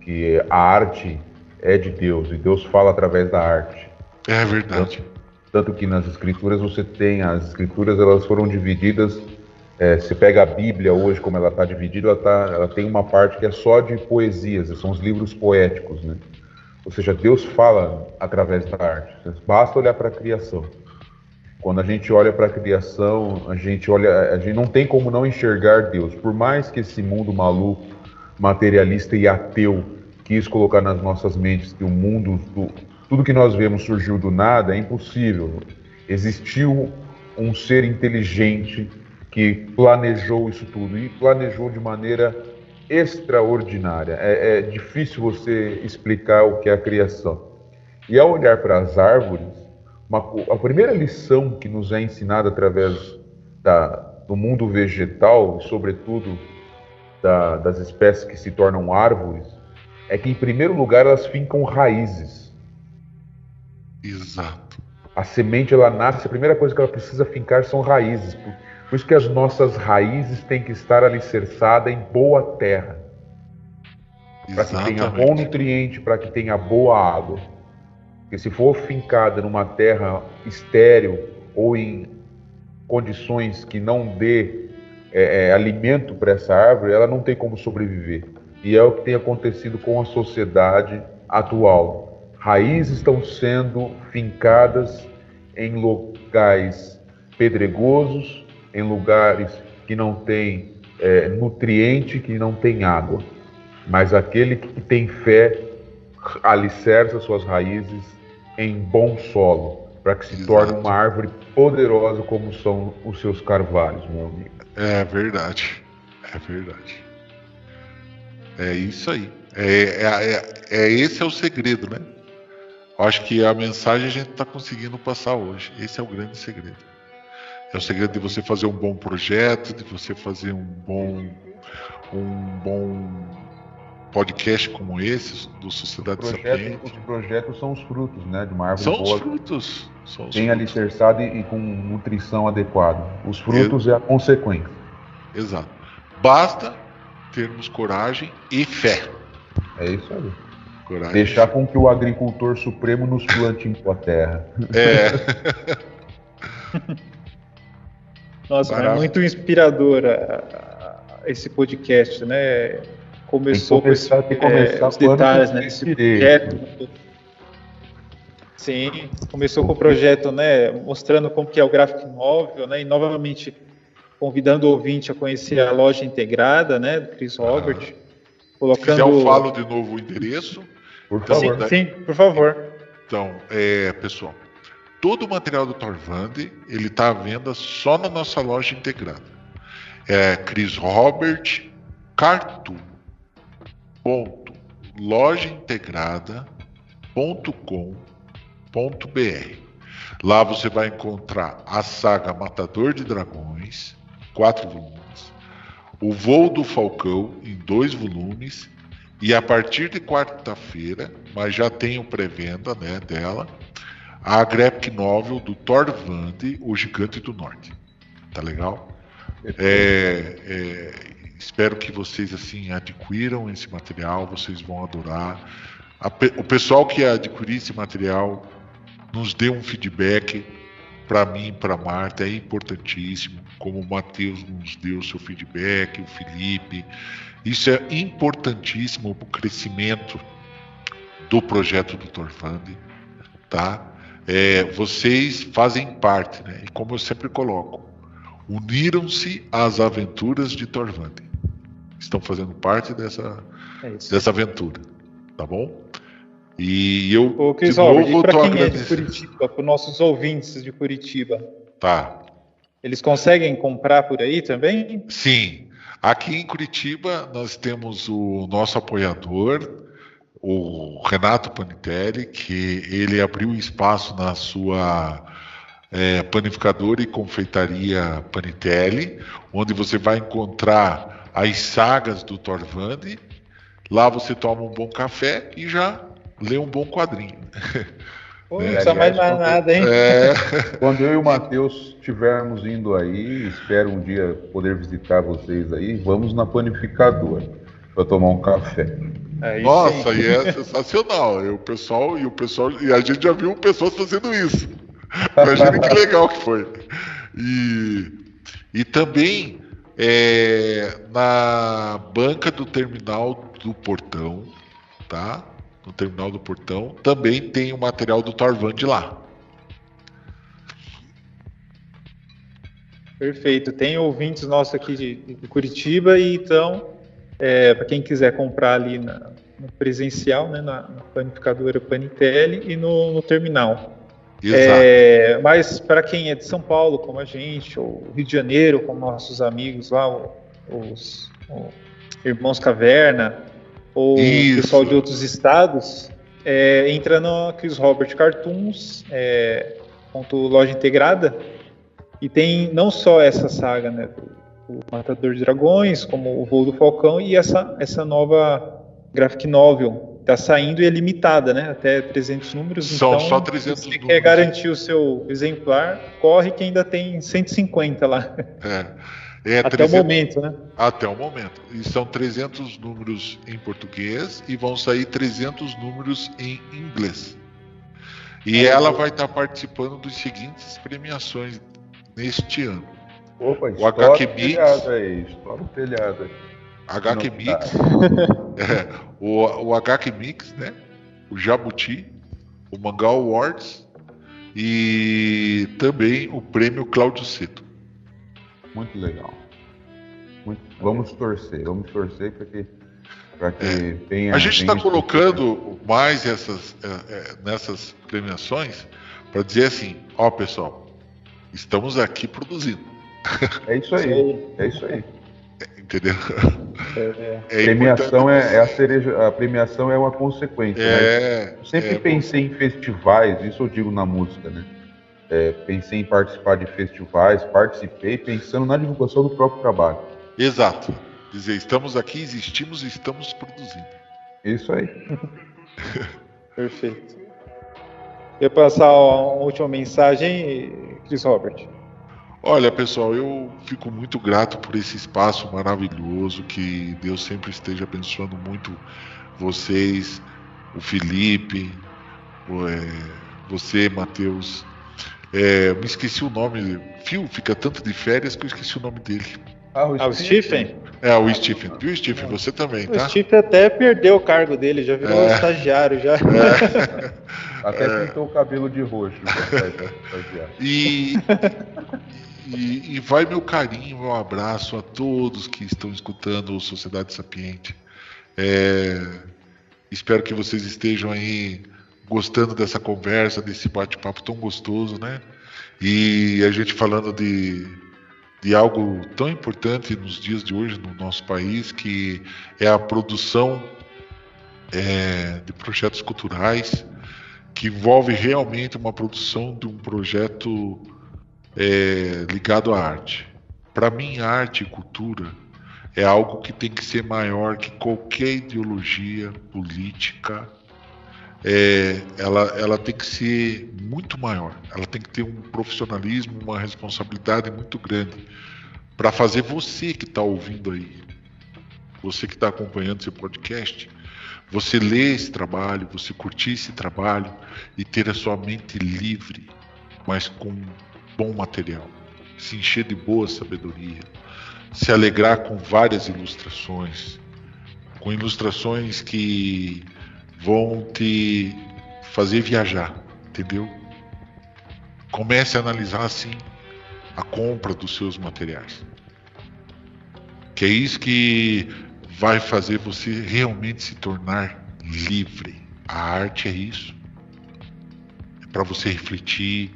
que a arte é de Deus e Deus fala através da arte. É verdade. Tanto, tanto que nas escrituras você tem as escrituras elas foram divididas. É, você pega a Bíblia hoje como ela está dividida, ela, tá, ela tem uma parte que é só de poesias, são os livros poéticos, né? Ou seja, Deus fala através da arte. Basta olhar para a criação. Quando a gente olha para a criação, a gente olha, a gente não tem como não enxergar Deus. Por mais que esse mundo maluco, materialista e ateu quis colocar nas nossas mentes que o mundo, tudo que nós vemos surgiu do nada, é impossível. Existiu um ser inteligente que planejou isso tudo e planejou de maneira extraordinária. É, é difícil você explicar o que é a criação. E ao olhar para as árvores, uma, a primeira lição que nos é ensinada através da, do mundo vegetal, e sobretudo da, das espécies que se tornam árvores, é que, em primeiro lugar, elas fincam raízes. Exato. A semente, ela nasce, a primeira coisa que ela precisa fincar são raízes. Por, por isso que as nossas raízes têm que estar alicerçadas em boa terra. Para que tenha bom nutriente, para que tenha boa água. Porque se for fincada numa terra estéril ou em condições que não dê é, é, alimento para essa árvore, ela não tem como sobreviver. E é o que tem acontecido com a sociedade atual. Raízes estão sendo fincadas em locais pedregosos, em lugares que não tem é, nutriente, que não tem água. Mas aquele que tem fé alicerça suas raízes em bom solo, para que se Exato. torne uma árvore poderosa como são os seus carvalhos, meu amigo. É verdade. É verdade. É isso aí. É, é, é, é esse é o segredo, né? Acho que a mensagem a gente está conseguindo passar hoje. Esse é o grande segredo. É o segredo de você fazer um bom projeto, de você fazer um bom, um bom podcast como esse, do Sociedade projeto, Sapiente. Os projetos são os frutos, né, de uma árvore são boa. Os frutos. São os bem frutos. alicerçado e, e, com nutrição adequada. Os frutos é, é a consequência. Exato. Basta termos coragem e fé. É isso aí. Coragem. Deixar com que o agricultor supremo nos plante em tua terra. É. Nossa, é muito inspirador esse podcast, né? Começou com esse, é, os detalhes, né? Esse projeto. Sim, começou com o projeto, né? Mostrando como que é o gráfico móvel, né? E novamente convidando o ouvinte a conhecer a loja integrada, né? Do Chris Robert. Ah. Colocando... Se quiser, eu falo de novo o endereço. Por favor. Sim, sim, por favor. Então, é, pessoal, todo o material do Torvande ele está à venda só na nossa loja integrada. É Chris Robert. Ponto lojaintegrada.com.br. Lá você vai encontrar a saga Matador de Dragões, quatro volumes, o Voo do Falcão em dois volumes e a partir de quarta-feira, mas já tem o pré-venda né, dela, a graphic novel do Thor Vande, O Gigante do Norte. Tá legal? É, é, espero que vocês assim adquiram esse material, vocês vão adorar. A, o pessoal que adquirir esse material nos dê um feedback para mim, para Marta, é importantíssimo. Como o Matheus nos deu o seu feedback, o Felipe. Isso é importantíssimo para o crescimento do projeto do Torfande, tá? É, vocês fazem parte, né? E como eu sempre coloco, uniram-se às aventuras de Torvande. Estão fazendo parte dessa, é dessa aventura, tá bom? E eu Ô, Cris Robert, para quem é de Curitiba, para os nossos ouvintes de Curitiba, tá? Eles conseguem comprar por aí também? Sim. Aqui em Curitiba nós temos o nosso apoiador, o Renato Panitelli, que ele abriu espaço na sua é, panificadora e confeitaria Panitelli, onde você vai encontrar as sagas do Torvandi. Lá você toma um bom café e já lê um bom quadrinho. Pô, não precisa mais mais nada, hein? É... Quando eu e o Matheus estivermos indo aí, espero um dia poder visitar vocês aí, vamos na panificadora para tomar um café. É, Nossa, e é sensacional. E o pessoal e o pessoal e a gente já viu pessoas fazendo isso. Imagina que legal que foi. E, e também é, na banca do terminal do portão, tá? No terminal do portão também tem o material do Torvan de lá. Perfeito. Tem ouvintes nossos aqui de, de Curitiba e então é, para quem quiser comprar ali na, no presencial, né, na, na panificadora Panitelli e no, no terminal. É, mas para quem é de São Paulo, como a gente, ou Rio de Janeiro, como nossos amigos lá, os, os Irmãos Caverna, ou Isso. pessoal de outros estados, é, entra no Chris Robert Cartoons, é, ponto loja integrada, e tem não só essa saga, né, do, o Matador de Dragões, como o Voo do Falcão e essa, essa nova graphic novel está saindo e é limitada, né? Até 300 números. São então, só 300 se você números. quer garantir o seu exemplar, corre que ainda tem 150 lá. É. é Até 300, o momento, né? Até o momento. E são 300 números em português e vão sair 300 números em inglês. E é, ela vai estar participando dos seguintes premiações neste ano. Opa, o HQ Mix. Estoura o telhado aí. HQ Mix. é, o, o HQ Mix, né? O Jabuti, o Mangá Awards e também o prêmio Cláudio Seto. Muito legal. Muito, vamos torcer, vamos torcer para que, pra que é. tenha. A gente está colocando mais essas, é, é, nessas premiações para dizer assim: ó, pessoal, estamos aqui produzindo. É isso aí, é isso aí. Entendeu? É, é premiação é, é, a cereja, a premiação é uma consequência. É, né? Eu sempre é, pensei em festivais, isso eu digo na música, né? É, pensei em participar de festivais, participei pensando na divulgação do próprio trabalho. Exato. Dizer, estamos aqui, existimos e estamos produzindo. Isso aí. Perfeito. Quer passar uma última mensagem, Chris Robert? Olha, pessoal, eu fico muito grato por esse espaço maravilhoso. Que Deus sempre esteja abençoando muito vocês, o Felipe, o, é, você, Matheus. É, me esqueci o nome. Fio fica tanto de férias que eu esqueci o nome dele. Ah, o, ah, o Stephen? É, o Stephen. Viu, Stephen? Você também, tá? O Stephen até perdeu o cargo dele, já virou é. estagiário já. É. Até é. pintou o cabelo de roxo. e, e, e, vai meu carinho, meu abraço a todos que estão escutando o Sociedade Sapiente. É, espero que vocês estejam aí gostando dessa conversa, desse bate-papo tão gostoso, né? E a gente falando de, de algo tão importante nos dias de hoje no nosso país, que é a produção é, de projetos culturais, que envolve realmente uma produção de um projeto é, ligado à arte. Para mim, arte e cultura é algo que tem que ser maior que qualquer ideologia política, é, ela, ela tem que ser muito maior. Ela tem que ter um profissionalismo, uma responsabilidade muito grande para fazer você que está ouvindo aí, você que está acompanhando esse podcast, você ler esse trabalho, você curtir esse trabalho e ter a sua mente livre, mas com bom material, se encher de boa sabedoria, se alegrar com várias ilustrações, com ilustrações que vão te fazer viajar, entendeu? Comece a analisar assim a compra dos seus materiais. Que é isso que vai fazer você realmente se tornar livre. A arte é isso. É para você refletir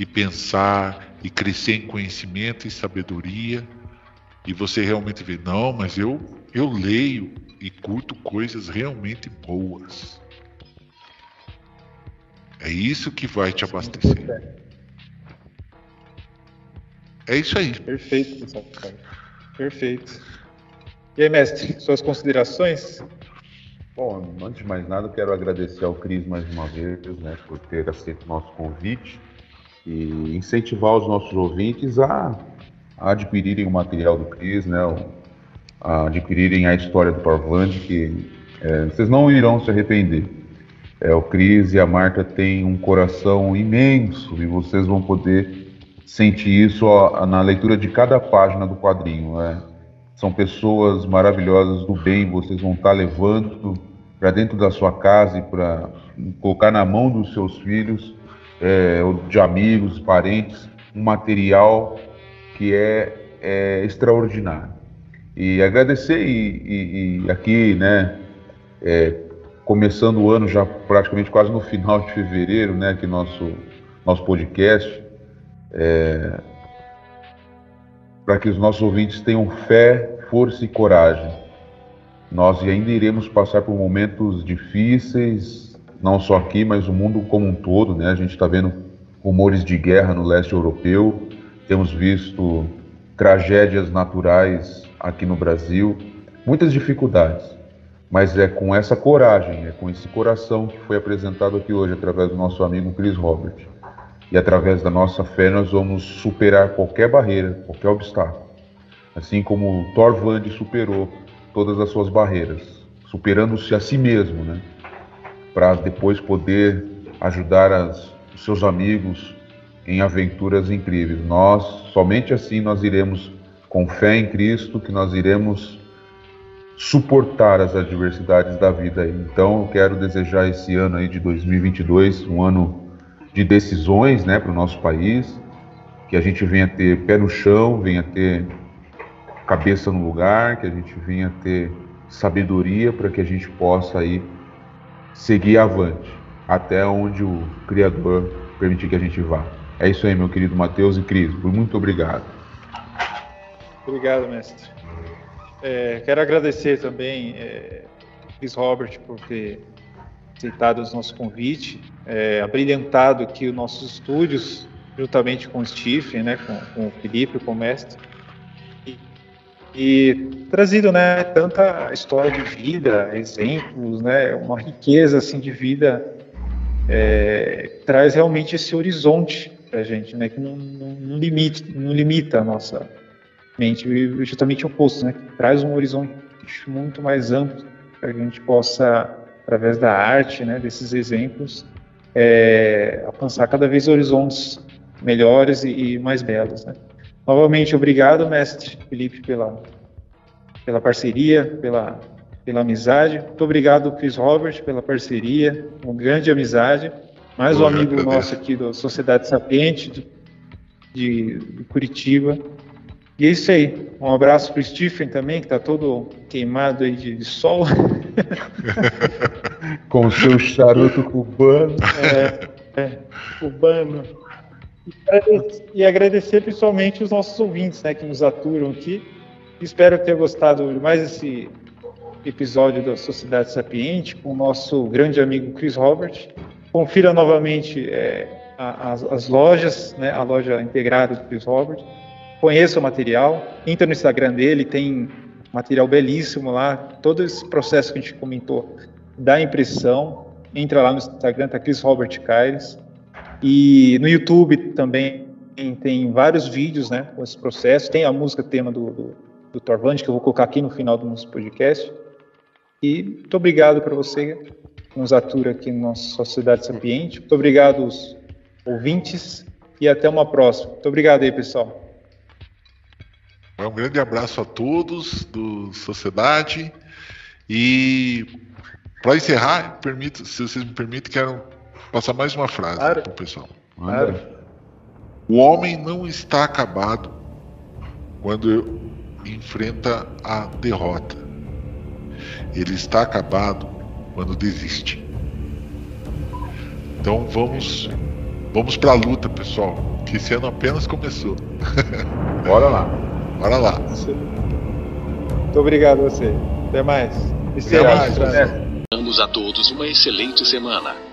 e pensar e crescer em conhecimento e sabedoria e você realmente ver, não, mas eu eu leio e curto coisas realmente boas. É isso que vai te abastecer. É isso aí. Perfeito, pessoal. Perfeito. E aí, mestre, suas considerações? Bom, antes de mais nada, quero agradecer ao Cris mais uma vez, né, por ter aceito o nosso convite e incentivar os nossos ouvintes a, a adquirirem o material do Cris, né, a adquirirem a história do Parvland, que é, vocês não irão se arrepender. É, o Cris e a Marta têm um coração imenso e vocês vão poder sentir isso ó, na leitura de cada página do quadrinho. Né? São pessoas maravilhosas do bem, vocês vão estar levando para dentro da sua casa e para colocar na mão dos seus filhos, é, de amigos, parentes, um material que é, é extraordinário. E agradecer e, e, e aqui, né, é, começando o ano já praticamente quase no final de fevereiro, né, aqui nosso nosso podcast, é, para que os nossos ouvintes tenham fé, força e coragem. Nós ainda iremos passar por momentos difíceis, não só aqui, mas o mundo como um todo, né? A gente está vendo rumores de guerra no leste europeu, temos visto tragédias naturais aqui no Brasil, muitas dificuldades, mas é com essa coragem, é com esse coração que foi apresentado aqui hoje através do nosso amigo Chris Robert. E através da nossa fé nós vamos superar qualquer barreira, qualquer obstáculo. Assim como Thor Vand superou todas as suas barreiras, superando-se a si mesmo, né? Para depois poder ajudar as, os seus amigos em aventuras incríveis. Nós, somente assim nós iremos com fé em Cristo que nós iremos suportar as adversidades da vida. Então, eu quero desejar esse ano aí de 2022 um ano de decisões, né, para o nosso país, que a gente venha ter pé no chão, venha ter cabeça no lugar, que a gente venha ter sabedoria para que a gente possa aí seguir avante até onde o Criador permitir que a gente vá. É isso aí, meu querido Mateus e Cris. Muito obrigado. Obrigado, mestre. É, quero agradecer também, é, Chris Robert, por ter aceitado o nosso convite, é, abrilhantado aqui os nossos estúdios, juntamente com o Stephen, né, com, com o Felipe, com o mestre, e, trazido, né, tanta história de vida, exemplos, né, uma riqueza assim de vida, é, traz realmente esse horizonte para a gente, né, que não, não, não, limite, não limita a nossa mente, justamente o oposto, né? Que traz um horizonte muito mais amplo para que a gente possa, através da arte, né, desses exemplos, é, alcançar cada vez horizontes melhores e, e mais belos. Né? Novamente, obrigado, mestre Felipe, pela, pela parceria, pela, pela amizade. Muito obrigado, Chris Robert, pela parceria, uma grande amizade. Mais um amigo nosso aqui da Sociedade Sapiente de, de, de Curitiba. E é isso aí. Um abraço para o Stephen também, que está todo queimado aí de, de sol. Com o seu charuto cubano. É, é cubano. E agradecer principalmente os nossos ouvintes né, que nos aturam aqui. Espero ter gostado de mais esse episódio da Sociedade Sapiente com o nosso grande amigo Chris Robert. Confira novamente é, as, as, lojas, né, a loja integrada do Chris Robert conheça o material, entra no Instagram dele, tem material belíssimo lá, todo esse processo que a gente comentou da impressão, entra lá no Instagram, tá Chris Robert Caires. E no YouTube também tem vários vídeos, né, com esse processo. Tem a música tema do, do, do Torvand, que eu vou colocar aqui no final do nosso podcast. E muito obrigado para você que nos atura aqui na nossa Sociedade Sapiente. Muito obrigado aos ouvintes e até uma próxima. Muito obrigado aí, pessoal. Um grande abraço a todos do Sociedade. E para encerrar, permito, se vocês me permitem, quero passar mais uma frase claro. para o pessoal. Claro. O homem não está acabado quando enfrenta a derrota. Ele está acabado quando desiste. Então vamos vamos para a luta, pessoal, que esse ano apenas começou. Bora lá. Bora lá. Muito obrigado a você. Até mais. Desejamos a todos uma excelente semana.